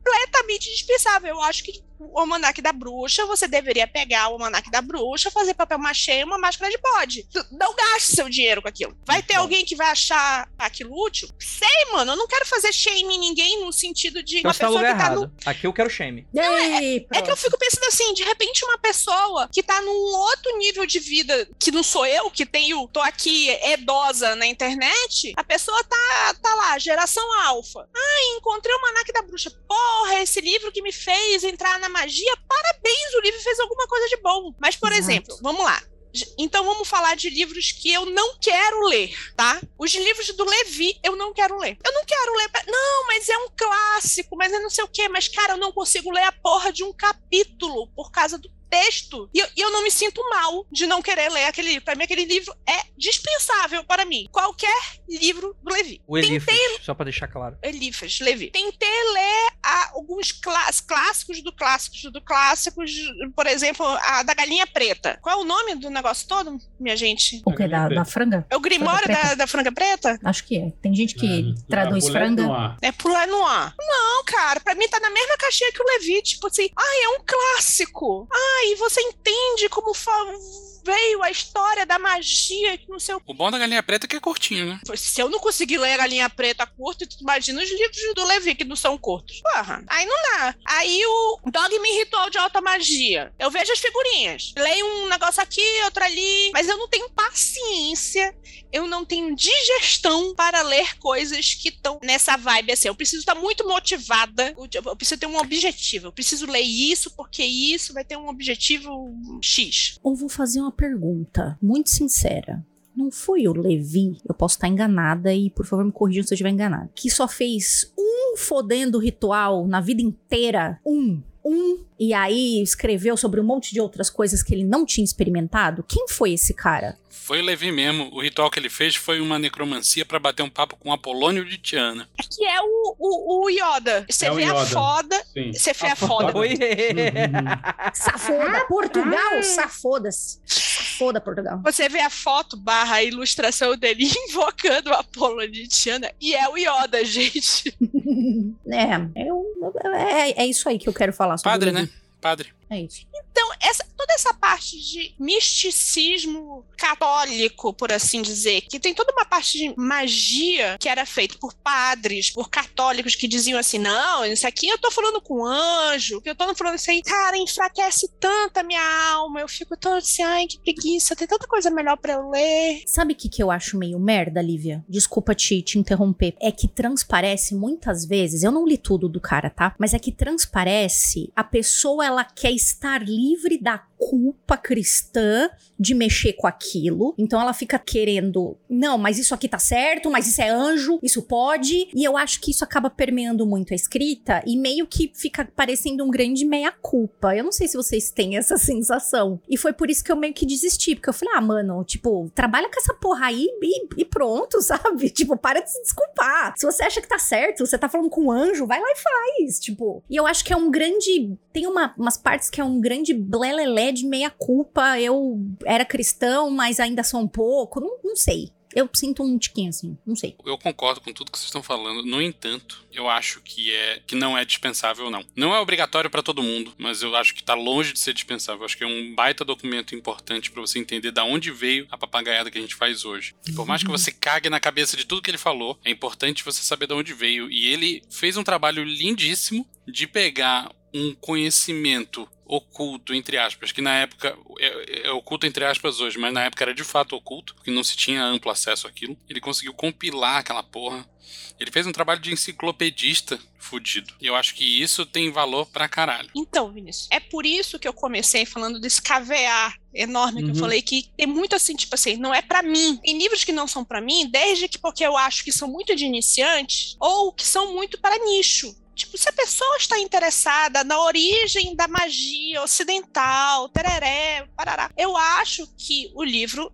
E: completamente indispensável. Eu acho que o almanac da bruxa, você deveria pegar o almanac da bruxa, fazer papel machê e uma máscara de bode. Não gaste seu dinheiro com aquilo. Vai ter alguém que vai achar aquilo útil? Sei, mano. Eu não quero fazer shame em ninguém no sentido de
B: uma pessoa que tá errado. no. Aqui eu quero shame.
E: Não, é, é, que eu fico pensando assim, de repente uma pessoa que tá num outro nível de vida, que não sou eu, que tenho, tô aqui edosa na internet, a pessoa tá, tá lá, geração alfa. Ah, encontrei o almanac da bruxa. Porra, esse livro que me fez entrar na magia. Parabéns, o livro fez alguma coisa de bom. Mas, por Exato. exemplo, vamos lá. Então vamos falar de livros que eu não quero ler, tá? Os livros do Levi eu não quero ler. Eu não quero ler. Não, mas é um clássico, mas é não sei o quê. Mas, cara, eu não consigo ler a porra de um capítulo por causa do texto. E eu, eu, não me sinto mal de não querer ler aquele livro. Para mim, aquele livro é dispensável para mim. Qualquer livro do Levi.
B: O Elifas, Tentei... só para deixar claro.
E: Elifas, Levi. Tentei ler a, alguns clás, clássicos do clássicos do clássicos, por exemplo, a da Galinha Preta. Qual é o nome do negócio todo, minha gente?
A: O que? Da, da franga?
E: É o Grimório da, da, Franga Preta?
A: Acho que é. Tem gente que é, traduz franga.
E: É pular no ar. Não, cara, pra mim tá na mesma caixinha que o Levi. Tipo assim, ai, é um clássico. Ai, e você entende como veio a história da magia que no seu.
C: O bom da Galinha Preta é que é curtinho, né?
E: Se eu não conseguir ler a Galinha Preta curto, tu imagina os livros do Levi que não são curtos. Porra, aí não dá. Aí o Dogma Ritual de Alta Magia. Eu vejo as figurinhas. Leio um negócio aqui, outro ali, mas eu não tenho paciência eu não tenho digestão para ler coisas que estão nessa vibe assim. Eu preciso estar muito motivada, eu preciso ter um objetivo. Eu preciso ler isso porque isso vai ter um objetivo X.
A: Ou vou fazer uma pergunta muito sincera. Não foi o Levi, eu posso estar enganada e por favor me corrijam se eu estiver enganada, que só fez um fodendo ritual na vida inteira? Um um e aí escreveu sobre um monte de outras coisas que ele não tinha experimentado? Quem foi esse cara?
C: Foi o Levi mesmo. O ritual que ele fez foi uma necromancia para bater um papo com Apolônio de Tiana.
E: Que é o, o, o Yoda. Você é vê Yoda. a foda. Você vê a, a foda.
A: Oi. Safoda, Portugal, safoda-se. Safoda, Portugal.
E: Você vê a foto barra a ilustração dele invocando o Apolônio de Tiana e é o Yoda, gente.
A: é, eu, é, é isso aí que eu quero falar sobre
C: Padre, né? Padre.
A: É isso.
E: Então, essa, toda essa parte de misticismo católico, por assim dizer, que tem toda uma parte de magia que era feita por padres, por católicos que diziam assim: não, isso aqui eu tô falando com anjo, que eu tô falando isso aí, cara, enfraquece tanto a minha alma, eu fico tão assim, ai, que preguiça, tem tanta coisa melhor para eu ler.
A: Sabe o que, que eu acho meio merda, Lívia? Desculpa te, te interromper. É que transparece muitas vezes, eu não li tudo do cara, tá? Mas é que transparece a pessoa, ela quer estar livre da culpa cristã de mexer com aquilo. Então ela fica querendo, não, mas isso aqui tá certo, mas isso é anjo, isso pode. E eu acho que isso acaba permeando muito a escrita e meio que fica parecendo um grande meia-culpa. Eu não sei se vocês têm essa sensação. E foi por isso que eu meio que desisti, porque eu falei, ah, mano, tipo, trabalha com essa porra aí e, e pronto, sabe? Tipo, para de se desculpar. Se você acha que tá certo, você tá falando com um anjo, vai lá e faz. Tipo, e eu acho que é um grande. Tem uma, umas partes que é um grande blelelé de meia culpa, eu era cristão, mas ainda sou um pouco, não, não sei. Eu sinto um tiquinho assim, não sei.
C: Eu concordo com tudo que vocês estão falando. No entanto, eu acho que é que não é dispensável não. Não é obrigatório para todo mundo, mas eu acho que tá longe de ser dispensável. Eu acho que é um baita documento importante para você entender da onde veio a papagaiada que a gente faz hoje. E por mais que você cague na cabeça de tudo que ele falou, é importante você saber de onde veio. E ele fez um trabalho lindíssimo de pegar um conhecimento oculto, entre aspas, que na época é, é, oculto entre aspas hoje, mas na época era de fato oculto, porque não se tinha amplo acesso àquilo. Ele conseguiu compilar aquela porra. Ele fez um trabalho de enciclopedista fudido. E eu acho que isso tem valor pra caralho.
E: Então, Vinícius, é por isso que eu comecei falando desse cavear enorme que uhum. eu falei que tem muito assim, tipo assim, não é para mim. Tem livros que não são para mim, desde que porque eu acho que são muito de iniciantes ou que são muito para nicho. Tipo, se a pessoa está interessada na origem da magia ocidental, tereré, parará, eu acho que o livro,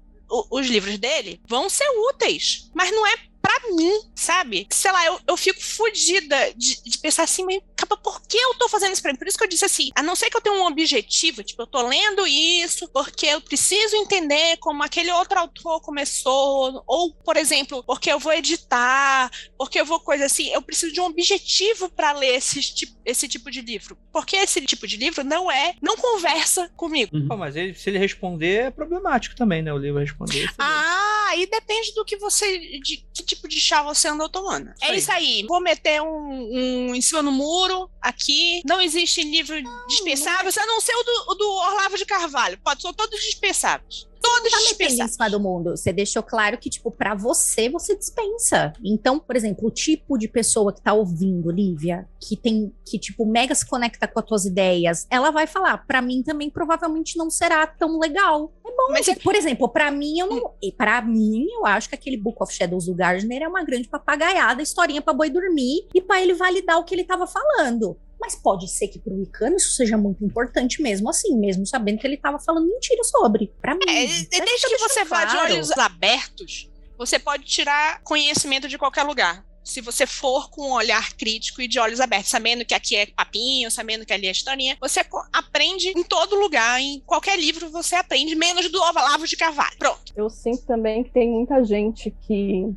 E: os livros dele vão ser úteis, mas não é para mim, sabe? Sei lá, eu, eu fico fodida de, de pensar assim, meio, por que eu tô fazendo isso pra mim? Por isso que eu disse assim, a não ser que eu tenha um objetivo, tipo, eu tô lendo isso porque eu preciso entender como aquele outro autor começou, ou, por exemplo, porque eu vou editar, porque eu vou coisa assim, eu preciso de um objetivo para ler esse, esse tipo de livro. Porque esse tipo de livro não é, não conversa comigo.
B: Uhum. mas ele, se ele responder, é problemático também, né? O livro responder.
E: Ah, aí depende do que você, de que tipo de chá você andou tomando. É isso aí. Vou meter um, um em cima no muro, aqui. Não existe livro dispensável, a não ser o do, o do Orlavo de Carvalho. Pode, são todos dispensáveis Todos
A: tá metendo em cima do mundo. Você deixou claro que, tipo, pra você, você dispensa. Então, por exemplo, o tipo de pessoa que tá ouvindo, Lívia, que tem, que, tipo, mega se conecta com as tuas ideias, ela vai falar, pra mim também provavelmente não será tão legal. É bom, mas, por exemplo, pra mim, eu não. Pra mim, eu acho que aquele Book of Shadows do Gardner é uma grande papagaiada, historinha pra boi dormir e pra ele validar o que ele tava falando. Mas pode ser que pro Icano isso seja muito importante mesmo assim, mesmo sabendo que ele estava falando mentira sobre. Pra mim.
E: É, desde que você vá de olhos abertos, você pode tirar conhecimento de qualquer lugar. Se você for com um olhar crítico e de olhos abertos, sabendo que aqui é papinho, sabendo que ali é historinha, você aprende em todo lugar, em qualquer livro você aprende, menos do Olavo de Carvalho. Pronto.
D: Eu sinto também que tem muita gente que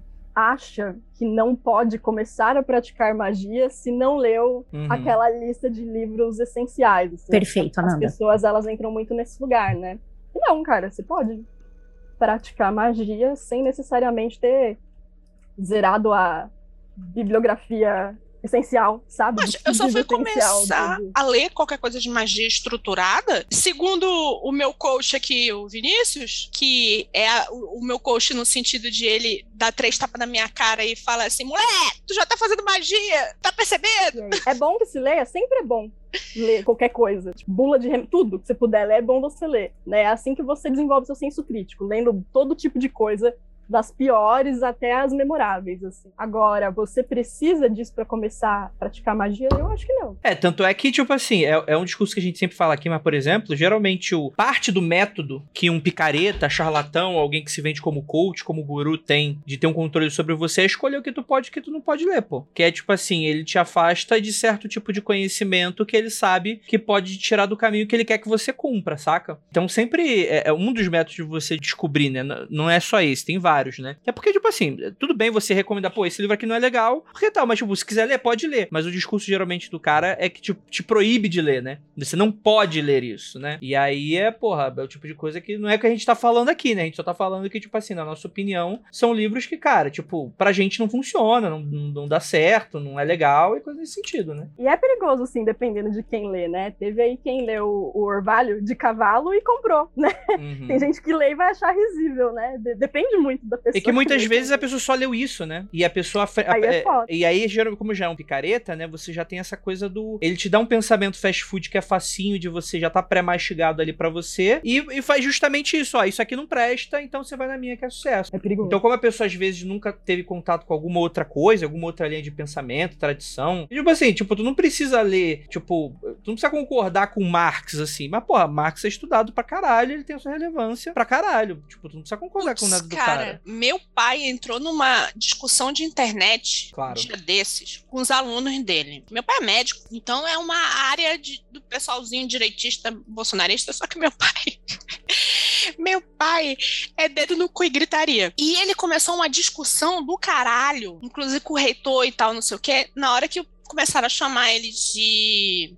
D: acha que não pode começar a praticar magia se não leu uhum. aquela lista de livros essenciais. Assim.
A: Perfeito,
D: As
A: Ananda.
D: pessoas, elas entram muito nesse lugar, né? E não, cara, você pode praticar magia sem necessariamente ter zerado a bibliografia essencial, sabe?
E: Mas eu só fui começar a ler qualquer coisa de magia estruturada, segundo o meu coach aqui, o Vinícius, que é a, o, o, meu coach no sentido de ele dar três tapas na minha cara e falar assim, moleque, tu já tá fazendo magia, tá percebendo?
D: É bom que se leia, sempre é bom ler qualquer coisa, tipo, bula de rem... tudo que você puder ler, é bom você ler, né? É assim que você desenvolve seu senso crítico, lendo todo tipo de coisa das piores até as memoráveis, assim. Agora, você precisa disso para começar a praticar magia? Eu acho que não.
B: É, tanto é que, tipo assim, é, é, um discurso que a gente sempre fala aqui, mas, por exemplo, geralmente o parte do método que um picareta, charlatão, alguém que se vende como coach, como guru tem de ter um controle sobre você é escolher o que tu pode e o que tu não pode ler, pô. Que é, tipo assim, ele te afasta de certo tipo de conhecimento que ele sabe que pode tirar do caminho que ele quer que você cumpra, saca? Então, sempre é, é um dos métodos de você descobrir, né? Não é só esse, tem vários né? É porque, tipo assim, tudo bem você recomendar, pô, esse livro aqui não é legal, porque tal, mas, tipo, se quiser ler, pode ler. Mas o discurso, geralmente, do cara é que, tipo, te proíbe de ler, né? Você não pode ler isso, né? E aí é, porra, é o tipo de coisa que não é que a gente tá falando aqui, né? A gente só tá falando que, tipo assim, na nossa opinião, são livros que, cara, tipo, pra gente não funciona, não, não dá certo, não é legal e coisa nesse sentido, né?
D: E é perigoso, assim, dependendo de quem lê, né? Teve aí quem leu o Orvalho de cavalo e comprou, né? Uhum. Tem gente que lê e vai achar risível, né? depende muito da pessoa.
B: É que muitas vezes a pessoa só leu isso, né? E a pessoa.
D: Aí é, é
B: e aí, como já é um picareta, né? Você já tem essa coisa do. Ele te dá um pensamento fast food que é facinho de você já tá pré-mastigado ali para você. E, e, faz justamente isso, ó. Isso aqui não presta, então você vai na minha que é sucesso.
D: É perigoso.
B: Então, como a pessoa às vezes nunca teve contato com alguma outra coisa, alguma outra linha de pensamento, tradição. Tipo assim, tipo, tu não precisa ler, tipo, tu não precisa concordar com Marx, assim. Mas, porra, Marx é estudado pra caralho, ele tem a sua relevância pra caralho. Tipo, tu não precisa concordar Puts, com nada do cara. cara.
E: Meu pai entrou numa discussão de internet
B: claro.
E: dia desses com os alunos dele. Meu pai é médico, então é uma área de, do pessoalzinho direitista bolsonarista, só que meu pai. meu pai é dedo no cu e gritaria. E ele começou uma discussão do caralho, inclusive com o reitor e tal, não sei o quê, na hora que começaram a chamar ele de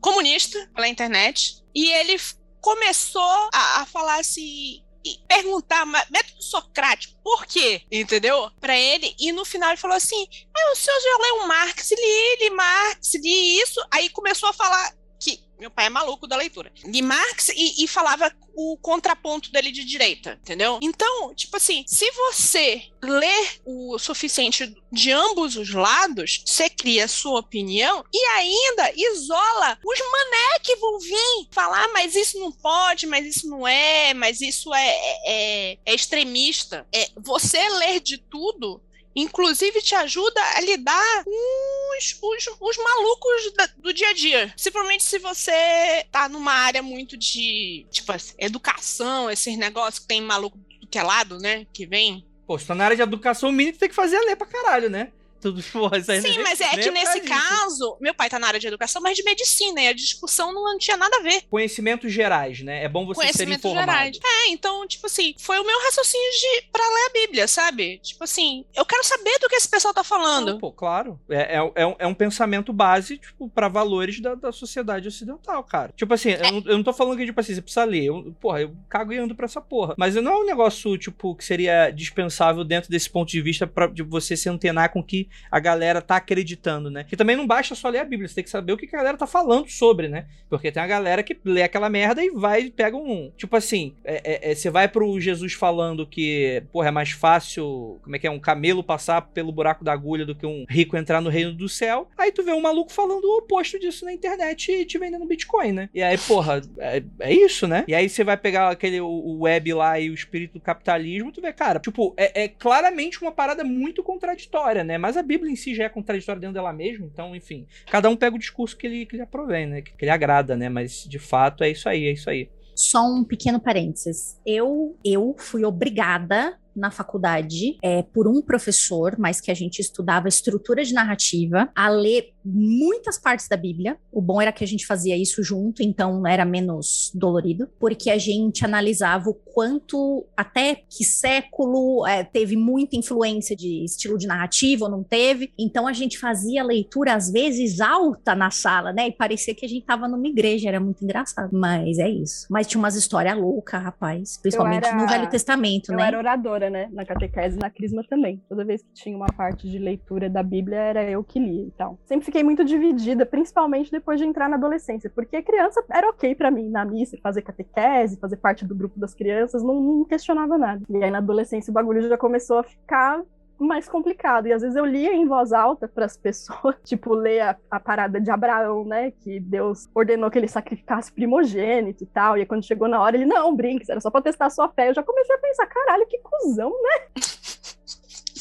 E: comunista pela internet. E ele começou a, a falar assim: perguntar, método socrático, por quê? Entendeu? Para ele, e no final ele falou assim: ah, o senhor já leu Marx, li, li Marx, li isso. Aí começou a falar que meu pai é maluco da leitura. De Marx e, e, falava o contraponto dele de direita, entendeu? Então, tipo assim, se você lê o suficiente de ambos os lados, você cria sua opinião e ainda isola os mané que vão vir falar, mas isso não pode, mas isso não é, mas isso é, é, é extremista. É, você ler de tudo Inclusive te ajuda a lidar com os, os, os malucos da, do dia a dia. Principalmente se você tá numa área muito de, tipo, educação, esses negócios que tem maluco do que é lado, né? Que vem.
B: Pô, se tá na área de educação, o mínimo tem que fazer a ler pra caralho, né? Tudo porra, isso aí
E: Sim, mas é que nesse caso, meu pai tá na área de educação, mas de medicina, e a discussão não tinha nada a ver.
B: Conhecimentos gerais, né? É bom você ser informado. Gerais.
E: É, então, tipo assim, foi o meu raciocínio de pra ler a Bíblia, sabe? Tipo assim, eu quero saber do que esse pessoal tá falando. Não,
B: pô, claro. É, é, é, um, é um pensamento base, tipo, pra valores da, da sociedade ocidental, cara. Tipo assim, é. eu, não, eu não tô falando que, tipo assim, você precisa ler. Eu, porra, eu cago e ando pra essa porra. Mas não é um negócio, tipo, que seria dispensável dentro desse ponto de vista pra de você se antenar com que a galera tá acreditando, né? Que também não basta só ler a Bíblia, você tem que saber o que a galera tá falando sobre, né? Porque tem a galera que lê aquela merda e vai e pega um. Tipo assim, é, é, é, você vai pro Jesus falando que, porra, é mais fácil, como é que é, um camelo passar pelo buraco da agulha do que um rico entrar no reino do céu. Aí tu vê um maluco falando o oposto disso na internet e te vendendo Bitcoin, né? E aí, porra, é, é isso, né? E aí você vai pegar aquele o, web lá e o espírito do capitalismo, tu vê, cara, tipo, é, é claramente uma parada muito contraditória, né? Mas a Bíblia em si já é contraditória dentro dela mesma, então, enfim, cada um pega o discurso que ele, que ele aprovém, né? Que, ele agrada, né? Mas de fato é isso aí, é isso aí.
A: Só um pequeno parênteses. Eu, eu fui obrigada na faculdade é, por um professor, mas que a gente estudava estrutura de narrativa, a ler muitas partes da Bíblia. O bom era que a gente fazia isso junto, então era menos dolorido, porque a gente analisava o quanto, até que século é, teve muita influência de estilo de narrativa ou não teve. Então a gente fazia leitura, às vezes, alta na sala, né? E parecia que a gente tava numa igreja, era muito engraçado. Mas é isso. Mas tinha umas histórias loucas, rapaz, principalmente era... no Velho Testamento,
D: eu
A: né?
D: Eu era oradora, né? Na catequese e na crisma também. Toda vez que tinha uma parte de leitura da Bíblia, era eu que lia e tal. Sempre fiquei muito dividida, principalmente depois de entrar na adolescência, porque criança era ok para mim na missa, fazer catequese, fazer parte do grupo das crianças, não, não questionava nada. E aí na adolescência o bagulho já começou a ficar mais complicado. E às vezes eu lia em voz alta para as pessoas, tipo, ler a, a, parada de Abraão, né? Que Deus ordenou que ele sacrificasse primogênito e tal. E aí, quando chegou na hora, ele, não, brinques, era só pra testar a sua fé. Eu já comecei a pensar, caralho, que cuzão, né?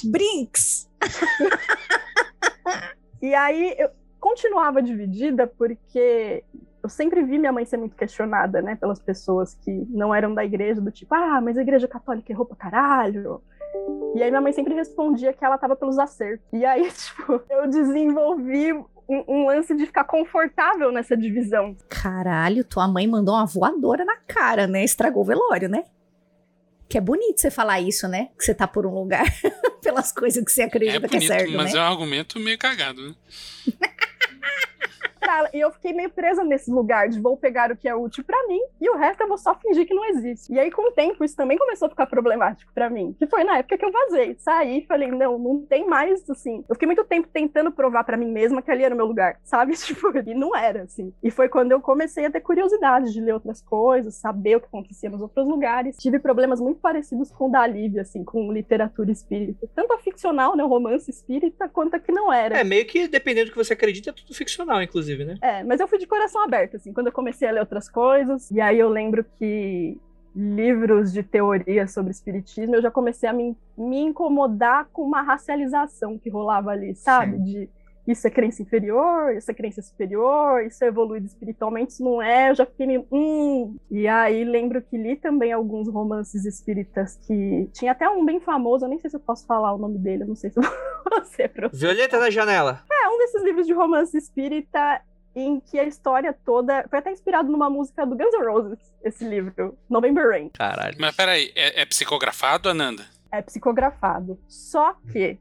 A: Brinks!
D: E aí, eu, continuava dividida porque eu sempre vi minha mãe ser muito questionada, né, pelas pessoas que não eram da igreja, do tipo, ah, mas a igreja católica errou pra caralho. E aí minha mãe sempre respondia que ela tava pelos acertos. E aí, tipo, eu desenvolvi um, um, lance de ficar confortável nessa divisão.
A: Caralho, tua mãe mandou uma voadora na cara, né? Estragou o velório, né? Que é bonito você falar isso, né? Que você tá por um lugar pelas coisas que você acredita é bonito, que é certo,
C: mas
A: né?
C: é um argumento meio cagado, né?
D: E eu fiquei meio presa nesse lugar de vou pegar o que é útil para mim e o resto eu vou só fingir que não existe. E aí, com o tempo, isso também começou a ficar problemático para mim. Que foi na época que eu vazei. Saí e falei, não, não tem mais, assim. Eu fiquei muito tempo tentando provar para mim mesma que ali era o meu lugar, sabe? Tipo, e não era, assim. E foi quando eu comecei a ter curiosidade de ler outras coisas, saber o que acontecia nos outros lugares. Tive problemas muito parecidos com o da Lívia, assim, com literatura espírita. Tanto a ficcional, né, o romance espírita, quanto a que não era.
B: É, meio que dependendo do que você acredita, é tudo ficcional, inclusive, né?
D: É, mas eu fui de coração aberto, assim, quando eu comecei a ler outras coisas. E aí eu lembro que livros de teoria sobre espiritismo, eu já comecei a me, me incomodar com uma racialização que rolava ali, sabe? Sim. De isso é crença inferior, isso é crença superior, isso é evoluído espiritualmente, isso não é, eu já fiquei meio, hum. E aí lembro que li também alguns romances espíritas que tinha até um bem famoso, eu nem sei se eu posso falar o nome dele, eu não sei se você é
B: Violeta da Janela.
D: É, um desses livros de romance espírita em que a história toda foi até inspirado numa música do Guns N' Roses, esse livro, November Rain.
B: Caralho.
C: Mas peraí, é, é psicografado, Ananda?
D: É psicografado. Só que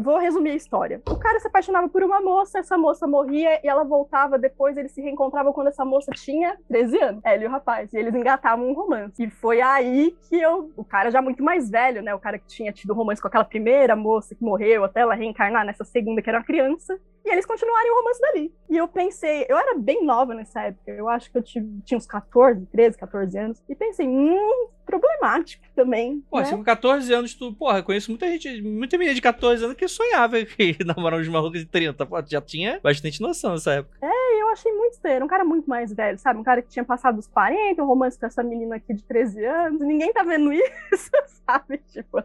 D: vou resumir a história. O cara se apaixonava por uma moça, essa moça morria e ela voltava depois, eles se reencontravam quando essa moça tinha 13 anos, ela e o rapaz, e eles engatavam um romance. E foi aí que eu, o cara já muito mais velho, né, o cara que tinha tido romance com aquela primeira moça que morreu até ela reencarnar nessa segunda que era uma criança, e eles continuarem o romance dali. E eu pensei, eu era bem nova nessa época, eu acho que eu tive, tinha uns 14, 13, 14 anos, e pensei, hum, problemático também.
B: Pô, né? se com 14 anos tu, porra, conheço muita gente, muita menina de 14 anos que sonhava que namorar uns malucos de 30. Pô, já tinha bastante noção nessa época.
D: É, eu achei muito estranho. Um cara muito mais velho, sabe? Um cara que tinha passado os 40, um romance com essa menina aqui de 13 anos, ninguém tá vendo isso, sabe? Tipo,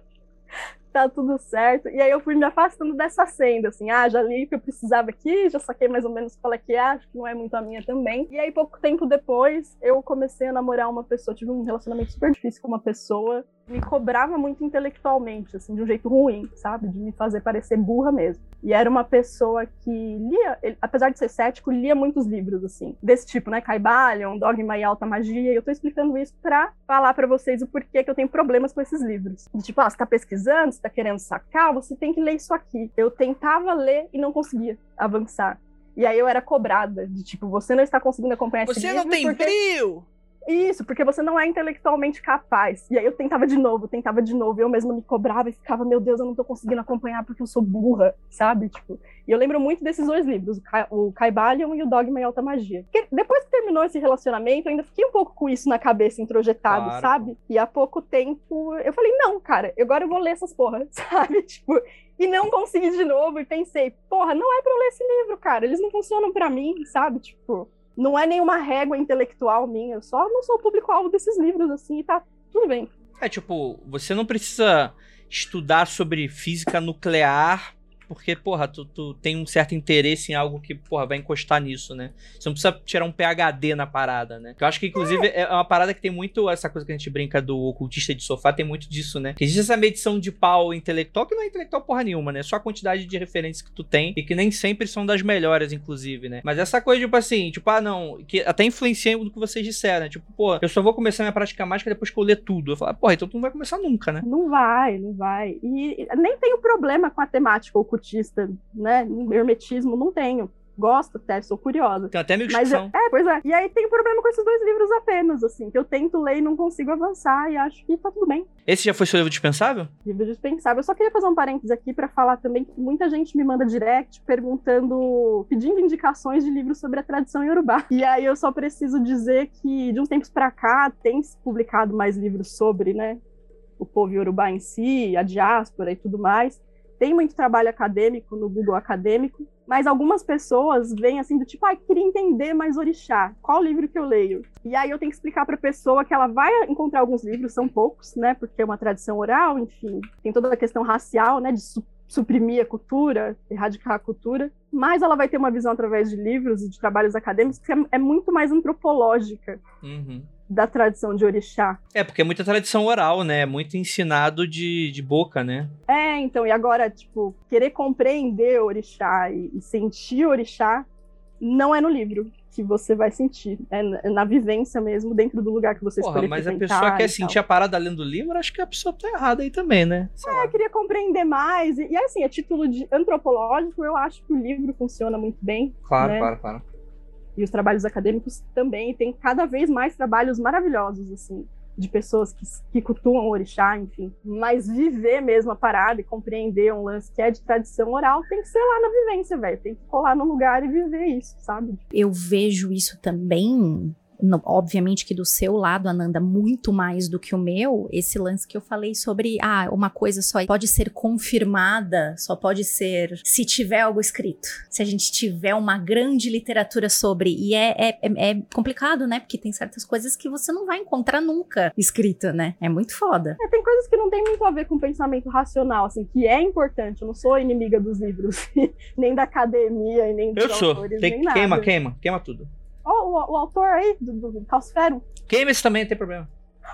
D: tá tudo certo. E aí eu fui me afastando dessa senda, assim, ah, já li o que eu precisava aqui, já saquei mais ou menos qual é que é, acho que não é muito a minha também. E aí, pouco tempo depois, eu comecei a namorar uma pessoa, tive um relacionamento super difícil com uma pessoa me cobrava muito intelectualmente, assim, de um jeito ruim, sabe? De me fazer parecer burra mesmo. E era uma pessoa que lia, ele, apesar de ser cético, lia muitos livros, assim, desse tipo, né? Caibalion, Dogma e Alta Magia. E eu tô explicando isso pra falar para vocês o porquê que eu tenho problemas com esses livros. De tipo, ah, você tá pesquisando, você tá querendo sacar, você tem que ler isso aqui. Eu tentava ler e não conseguia avançar. E aí eu era cobrada, de tipo, você não está conseguindo acompanhar
B: você
D: esse
B: livro. Você não tem
D: porque...
B: brilho!
D: Isso, porque você não é intelectualmente capaz. E aí eu tentava de novo, tentava de novo, eu mesma me cobrava e ficava, meu Deus, eu não tô conseguindo acompanhar porque eu sou burra, sabe? Tipo, e eu lembro muito desses dois livros, o Caibalion e o Dogma e Alta Magia. Porque depois que terminou esse relacionamento, eu ainda fiquei um pouco com isso na cabeça, introjetado, claro. sabe? E há pouco tempo eu falei, não, cara, agora eu vou ler essas porras, sabe? Tipo, e não consegui de novo e pensei, porra, não é para eu ler esse livro, cara, eles não funcionam para mim, sabe? Tipo, não é nenhuma régua intelectual minha, eu só não sou público-alvo desses livros, assim, e tá tudo bem.
B: É, tipo, você não precisa estudar sobre física nuclear porque, porra, tu, tu tem um certo interesse em algo que, porra, vai encostar nisso, né? Você não precisa tirar um PHD na parada, né? Eu acho que, inclusive, é. é uma parada que tem muito essa coisa que a gente brinca do ocultista de sofá, tem muito disso, né? Que existe essa medição de pau intelectual, que não é intelectual porra nenhuma, né? Só a quantidade de referências que tu tem e que nem sempre são das melhores, inclusive, né? Mas essa coisa, tipo assim, tipo, ah, não, que até influencia no que vocês disseram, né? Tipo, pô, eu só vou começar minha prática mágica depois que eu ler tudo. Eu falo, porra, então tu não vai começar nunca, né?
D: Não vai, não vai. E nem tenho problema com a temática ocultista ocultista, né? Hermetismo, não tenho. Gosto até, sou curiosa.
B: Tem até meio discussão.
D: Mas, é, pois é. E aí tem problema com esses dois livros apenas, assim, que eu tento ler e não consigo avançar, e acho que tá tudo bem.
B: Esse já foi seu livro dispensável?
D: Livro dispensável. Eu só queria fazer um parênteses aqui para falar também que muita gente me manda direct perguntando, pedindo indicações de livros sobre a tradição iorubá. E aí eu só preciso dizer que de uns tempos para cá tem se publicado mais livros sobre, né, o povo iorubá em si, a diáspora e tudo mais tem muito trabalho acadêmico no Google Acadêmico, mas algumas pessoas vêm assim do tipo, ah, queria entender mais orixá, qual livro que eu leio? E aí eu tenho que explicar para a pessoa que ela vai encontrar alguns livros, são poucos, né, porque é uma tradição oral, enfim, tem toda a questão racial, né, de su suprimir a cultura, erradicar a cultura, mas ela vai ter uma visão através de livros e de trabalhos acadêmicos que é, é muito mais antropológica.
B: Uhum
D: da tradição de orixá.
B: É, porque é muita tradição oral, né? Muito ensinado de, de boca, né?
D: É, então, e agora, tipo, querer compreender orixá e, e sentir orixá não é no livro que você vai sentir. É na vivência mesmo, dentro do lugar que você Porra,
B: mas a pessoa quer sentir a parada lendo o livro, acho que a pessoa tá errada aí também, né?
D: Sei é, lá. queria compreender mais. E, e assim, a título de antropológico, eu acho que o livro funciona muito bem.
B: Claro,
D: né?
B: claro, claro
D: e os trabalhos acadêmicos também tem cada vez mais trabalhos maravilhosos assim de pessoas que, que cultuam o orixá, enfim. Mas viver mesmo a parada e compreender um lance que é de tradição oral tem que ser lá na vivência, velho. Tem que colar no lugar e viver isso, sabe?
A: Eu vejo isso também no, obviamente que do seu lado, Ananda, muito mais do que o meu, esse lance que eu falei sobre, ah, uma coisa só pode ser confirmada, só pode ser se tiver algo escrito. Se a gente tiver uma grande literatura sobre. E é, é, é, é complicado, né? Porque tem certas coisas que você não vai encontrar nunca escrita, né? É muito foda.
D: É, tem coisas que não tem muito a ver com pensamento racional, assim, que é importante. Eu não sou inimiga dos livros, nem da academia, e nem dos
B: eu sou. autores, tem, nem nada. Queima, queima, queima tudo.
D: Ó, oh, o, o, autor aí do, do Calcifero.
B: Queima esse também, tem problema.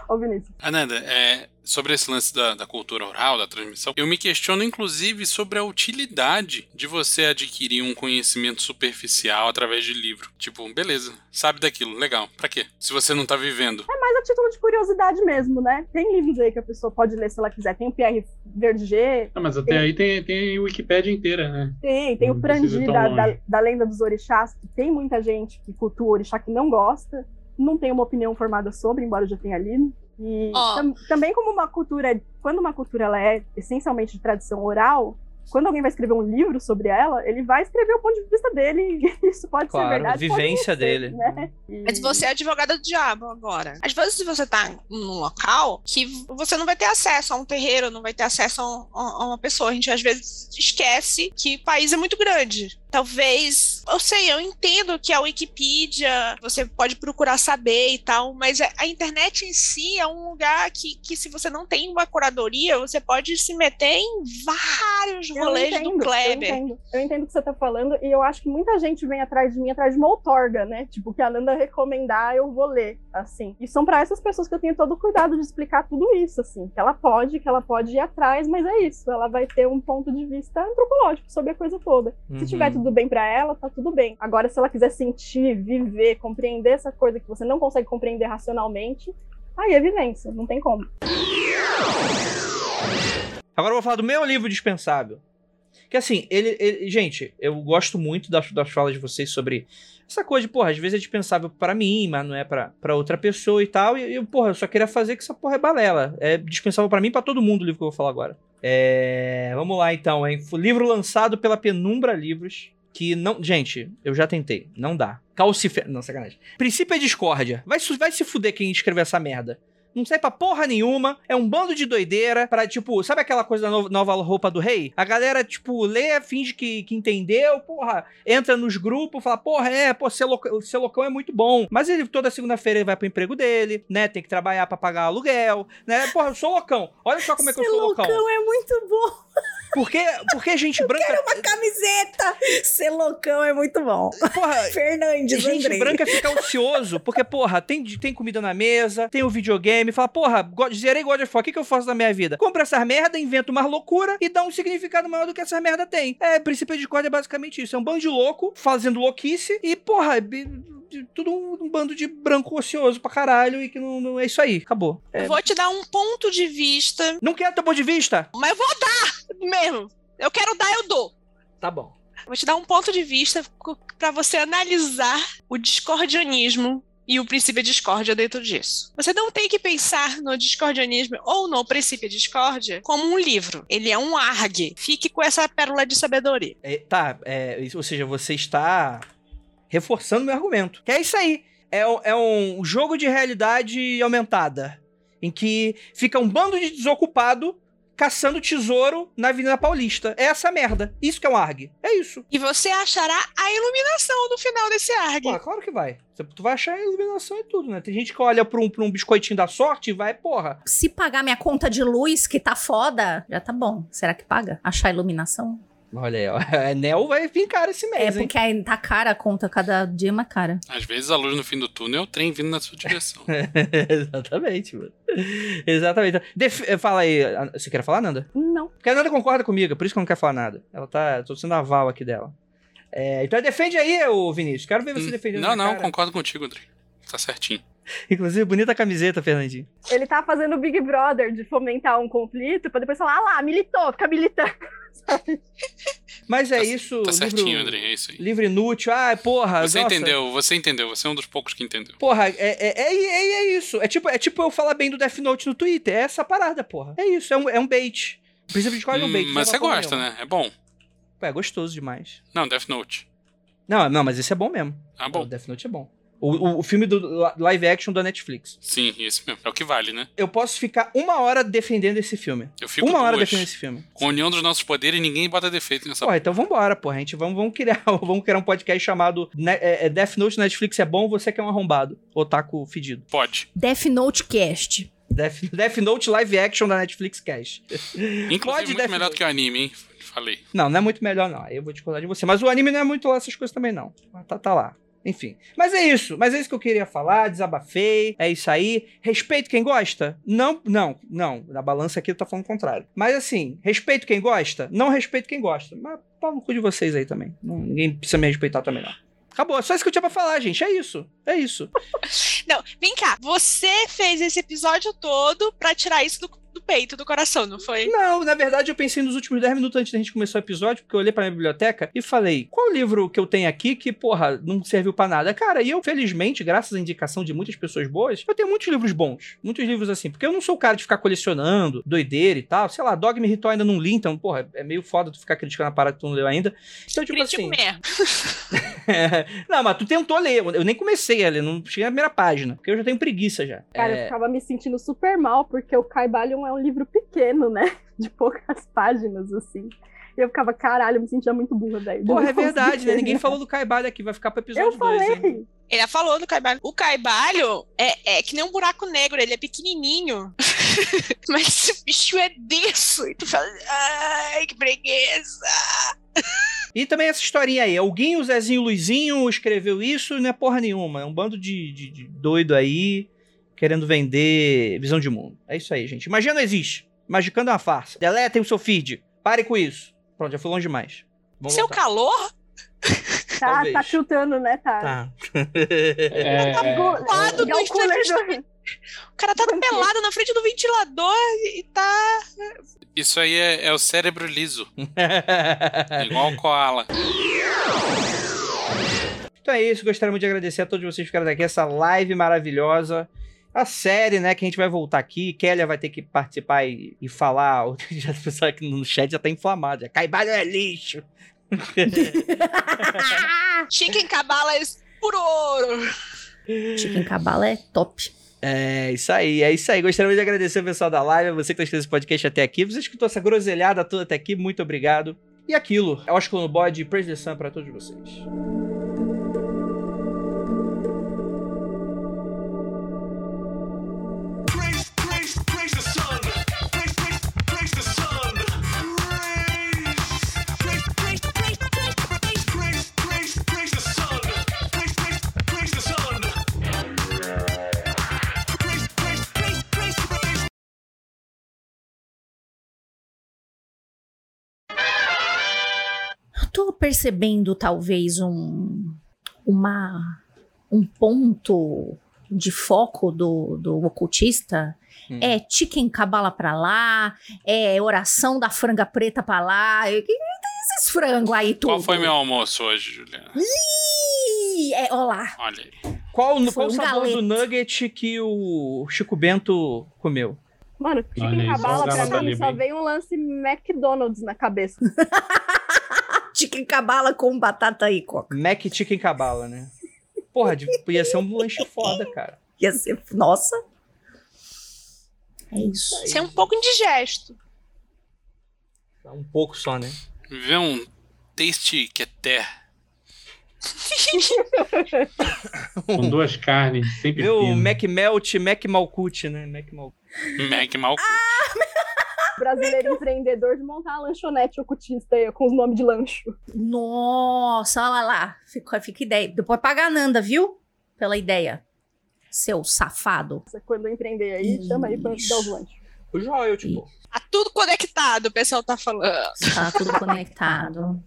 D: Ô, Vinícius.
C: Ananda, é, sobre esse lance da, da, cultura oral, da transmissão, eu me questiono inclusive sobre a utilidade de você adquirir um conhecimento superficial através de livro. Tipo, beleza, sabe daquilo, legal. Pra quê? Se você não tá vivendo.
D: É título de curiosidade mesmo, né? Tem livros aí que a pessoa pode ler se ela quiser. Tem o Pierre Verdier.
F: Ah, mas até tem... aí tem, tem a Wikipédia inteira, né?
D: Tem, tem não o Prandi da, da, da, Lenda dos Orixás, que tem muita gente que cultua o orixá que não gosta não tenho uma opinião formada sobre, embora eu já tenha lido. E oh. tam, também como uma cultura, quando uma cultura ela é essencialmente de tradição oral, quando alguém vai escrever um livro sobre ela, ele vai escrever o ponto de vista dele. E isso pode claro, ser verdade.
B: vivência ser, dele.
E: Né? E... Mas você é advogada do diabo agora. Às vezes você tá num local que você não vai ter acesso a um terreiro, não vai ter acesso a, a uma pessoa. A gente às vezes esquece que o país é muito grande talvez. Eu sei, eu entendo que a Wikipedia você pode procurar saber e tal, mas a internet em si é um lugar que, que se você não tem uma curadoria, você pode se meter em vários rolês entendo, do Kleber.
D: Eu entendo, eu entendo o que você tá falando, e eu acho que muita gente vem atrás de mim, atrás de uma outorga, né? Tipo, que a Nanda recomendar, eu vou ler, assim. E são para essas pessoas que eu tenho todo o cuidado de explicar tudo isso, assim. Que ela pode, que ela pode ir atrás, mas é isso. Ela vai ter um ponto de vista antropológico sobre a coisa toda. Uhum. Se tiver tudo tudo bem para ela, tá tudo bem. Agora, se ela quiser sentir, viver, compreender essa coisa que você não consegue compreender racionalmente, aí é vivência, não tem como.
B: Agora eu vou falar do meu livro dispensável. Que assim, ele, ele, Gente, eu gosto muito das, das falas de vocês sobre essa coisa de, porra, às vezes é dispensável para mim, mas não é para outra pessoa e tal. E, eu, porra, eu só queria fazer que essa porra é balela. É dispensável para mim pra todo mundo o livro que eu vou falar agora. É... Vamos lá então, hein? Livro lançado pela Penumbra Livros. Que não. Gente, eu já tentei. Não dá. Calcifer. Não, sacanagem. Princípio é discórdia. Vai, vai se fuder quem escreveu essa merda não sai pra porra nenhuma, é um bando de doideira pra, tipo, sabe aquela coisa da no nova roupa do rei? A galera, tipo, lê, finge que, que entendeu, porra, entra nos grupos, fala, porra, é, pô, ser, loucão, ser loucão é muito bom. Mas ele, toda segunda-feira, ele vai pro emprego dele, né, tem que trabalhar pra pagar aluguel, né, porra, eu sou loucão. Olha só como é que eu sou loucão.
A: Ser loucão é muito bom.
B: Porque, porque gente branca.
A: Eu quero uma camiseta! Ser loucão é muito bom. Porra, Fernandes,
B: gente
A: Andrei.
B: branca fica ansioso, porque, porra, tem, tem comida na mesa, tem o videogame, fala, porra, zerei God of War, o que, que eu faço na minha vida? Compra essas merda, inventa uma loucura e dá um significado maior do que essas merda tem. É, princípio de corda é basicamente isso. É um bando de louco fazendo louquice e, porra, tudo um, um, bando de branco ocioso pra caralho e que não, não é isso aí. Acabou. É.
E: Vou te dar um ponto de vista.
B: Não quero teu ponto de vista?
E: Mas eu vou dar mesmo. Eu quero dar, eu dou.
B: Tá bom.
E: Vou te dar um ponto de vista para você analisar o discordianismo e o princípio de discórdia dentro disso. Você não tem que pensar no discordianismo ou no princípio de discórdia como um livro. Ele é um argue. Fique com essa pérola de sabedoria.
B: É, tá, é, ou seja, você está reforçando meu argumento. Que é isso aí. É, é um jogo de realidade aumentada. Em que fica um bando de desocupado caçando tesouro na Avenida Paulista. É essa merda. Isso que é um ARG. É isso.
E: E você achará a iluminação no final desse ARG.
B: Pô, claro que vai. Tu vai achar a iluminação e tudo, né? Tem gente que olha pra um, pra um biscoitinho da sorte e vai, porra.
A: Se pagar minha conta de luz, que tá foda, já tá bom. Será que paga? Achar a iluminação?
B: Olha aí, ó. A Enel vai vir cara esse mês,
A: É porque aí tá cara a conta, cada dia é mais cara.
C: Às vezes a luz no fim do túnel é o trem vindo na sua direção.
B: Exatamente, mano. Exatamente. Def fala aí, você quer falar, Nanda?
D: Não.
B: Porque a Nanda concorda comigo, por isso que eu não quero falar nada. Ela tá. tô sendo aval aqui dela. É, então defende aí, ô Vinícius. Quero ver você hum, defendendo.
C: Não, não, cara. concordo contigo, André. Tá certinho.
B: Inclusive, bonita camiseta, Fernandinho.
D: Ele tá fazendo o Big Brother de fomentar um conflito pra depois falar, ah lá, militou, fica militando.
B: Mas é tá, isso.
C: Tá livro, certinho, André, é isso aí.
B: Livro inútil. Ah, porra.
C: Você nossa. entendeu, você entendeu. Você é um dos poucos que entendeu.
B: Porra, é, é, é, é, é isso. É tipo, é tipo eu falar bem do Death Note no Twitter. É essa parada, porra. É isso, é um, é um bait. O princípio de qual é um bait.
C: Mas você gosta,
B: nenhuma.
C: né? É bom.
B: Pô, é gostoso demais.
C: Não, Death Note.
B: Não, não, mas esse é bom mesmo.
C: Ah, bom. O
B: Death Note é bom. O, o, filme do live action da Netflix.
C: Sim, esse mesmo. É o que vale, né?
B: Eu posso ficar uma hora defendendo esse filme.
C: Eu fico
B: Uma
C: duas.
B: hora defendendo esse filme.
C: Com a união dos nossos poderes, ninguém bota defeito nessa
B: Porra, então vambora, porra. A gente vamos, vamos, criar, vamos criar um podcast chamado é, é Death Note Netflix é bom, você que é um arrombado. Otaku fedido.
C: Pode.
A: Death Note Cast.
B: Death, Death Note live action da Netflix Cast.
C: Inclusive, Pode muito Death melhor Note. do que o anime, hein? Falei.
B: Não, não é muito melhor, não. Aí eu vou discordar de você. Mas o anime não é muito lá essas coisas também, não. Tá, tá lá. Enfim. Mas é isso. Mas é isso que eu queria falar. Desabafei. É isso aí. Respeito quem gosta? Não, não, não. Na balança aqui tô falando o contrário. Mas assim, respeito quem gosta? Não respeito quem gosta. Mas pau no cu de vocês aí também. Ninguém precisa me respeitar também, não. Acabou, é só isso que eu tinha pra falar, gente. É isso. É isso.
E: não, vem cá. Você fez esse episódio todo pra tirar isso do do peito, do coração, não foi?
B: Não, na verdade eu pensei nos últimos 10 minutos antes da gente começar o episódio, porque eu olhei pra minha biblioteca e falei: qual livro que eu tenho aqui que, porra, não serviu para nada? Cara, e eu, felizmente, graças à indicação de muitas pessoas boas, eu tenho muitos livros bons. Muitos livros assim, porque eu não sou o cara de ficar colecionando, doideira e tal. Sei lá, Dogma e Ritual ainda não li, então, porra, é meio foda tu ficar criticando a parada que tu não leu ainda. Então, tipo Critico assim. Mesmo. não, mas tu tentou ler, eu nem comecei a ler, não cheguei na primeira página, porque eu já tenho preguiça já.
D: Cara, é... eu ficava me sentindo super mal, porque o Caibalion é um livro pequeno, né? De poucas páginas, assim. E eu ficava, caralho, eu me sentia muito burra, velho.
B: Porra, é verdade, né? Ninguém falou do Caibalho aqui, vai ficar pro episódio 2.
D: Eu falei. Dois,
E: ele já falou do Caibalho. O Caibalho é, é que nem um buraco negro, ele é pequenininho. Mas esse bicho é denso. E tu fala, ai, que preguiça.
B: E também essa historinha aí. Alguém, o Zezinho Luizinho, escreveu isso e não é porra nenhuma. É um bando de, de, de doido aí querendo vender visão de mundo. É isso aí, gente. Magia não existe. Magicando é uma farsa. Deletem o seu feed. Pare com isso. Pronto, já foi longe demais.
E: Vamos Seu voltar. calor?
D: Tá, tá chutando, né? Tá.
B: Tá.
E: é... Tá lado do O cara tá pelado na frente do ventilador e tá.
C: Isso aí é, é o cérebro liso. Igual o koala.
B: Então é isso, gostaria de agradecer a todos vocês que ficaram aqui, essa live maravilhosa. A série, né, que a gente vai voltar aqui. Kélia vai ter que participar e, e falar. O pessoal aqui no chat já tá inflamado. Já. Caibalho é lixo.
E: Chicken cabalas por ouro.
A: Chicken cabala é top.
B: É, isso aí, é isso aí. Gostaria de agradecer o pessoal da live, você que tá escutando esse podcast até aqui. Você escutou essa groselhada toda até aqui, muito obrigado. E aquilo, é o Oscar no Bode, Praise the Sun pra todos vocês.
A: Percebendo talvez um uma um ponto de foco do, do ocultista hum. é chicken cabala pra lá, é oração da franga preta pra lá. Esses frangos aí tudo.
C: Qual foi meu almoço hoje, Juliana?
A: Ih, é, ó lá.
C: Olha aí.
B: Qual, qual um o sabor galete. do nugget que o Chico Bento comeu?
D: Mano, chicken cabala pra mim só veio um lance McDonald's na cabeça.
A: chicken cabala com batata aí, coca.
B: Mac chicken cabala, né? Porra, ia ser um lanche foda, cara.
A: Ia ser. Nossa. É isso.
E: Isso é um pouco indigesto.
B: Um pouco só, né?
C: Vê um taste que é terra.
F: Com duas carnes, sempre
B: Meu Mac Melt, Mac Malcut, né? Mac Malcut.
C: Mac Malcut. Ah!
D: Brasileiro empreendedor de montar uma lanchonete ocultista aí, com os nomes de lancho.
A: Nossa, olha lá. Fica, fica ideia. Depois paga a Nanda, viu? Pela ideia. Seu safado.
D: Quando eu empreender aí, Isso. chama aí pra dar os lanches.
B: O Joel, tipo.
E: Tá tudo conectado, o pessoal tá falando.
A: Tá tudo conectado.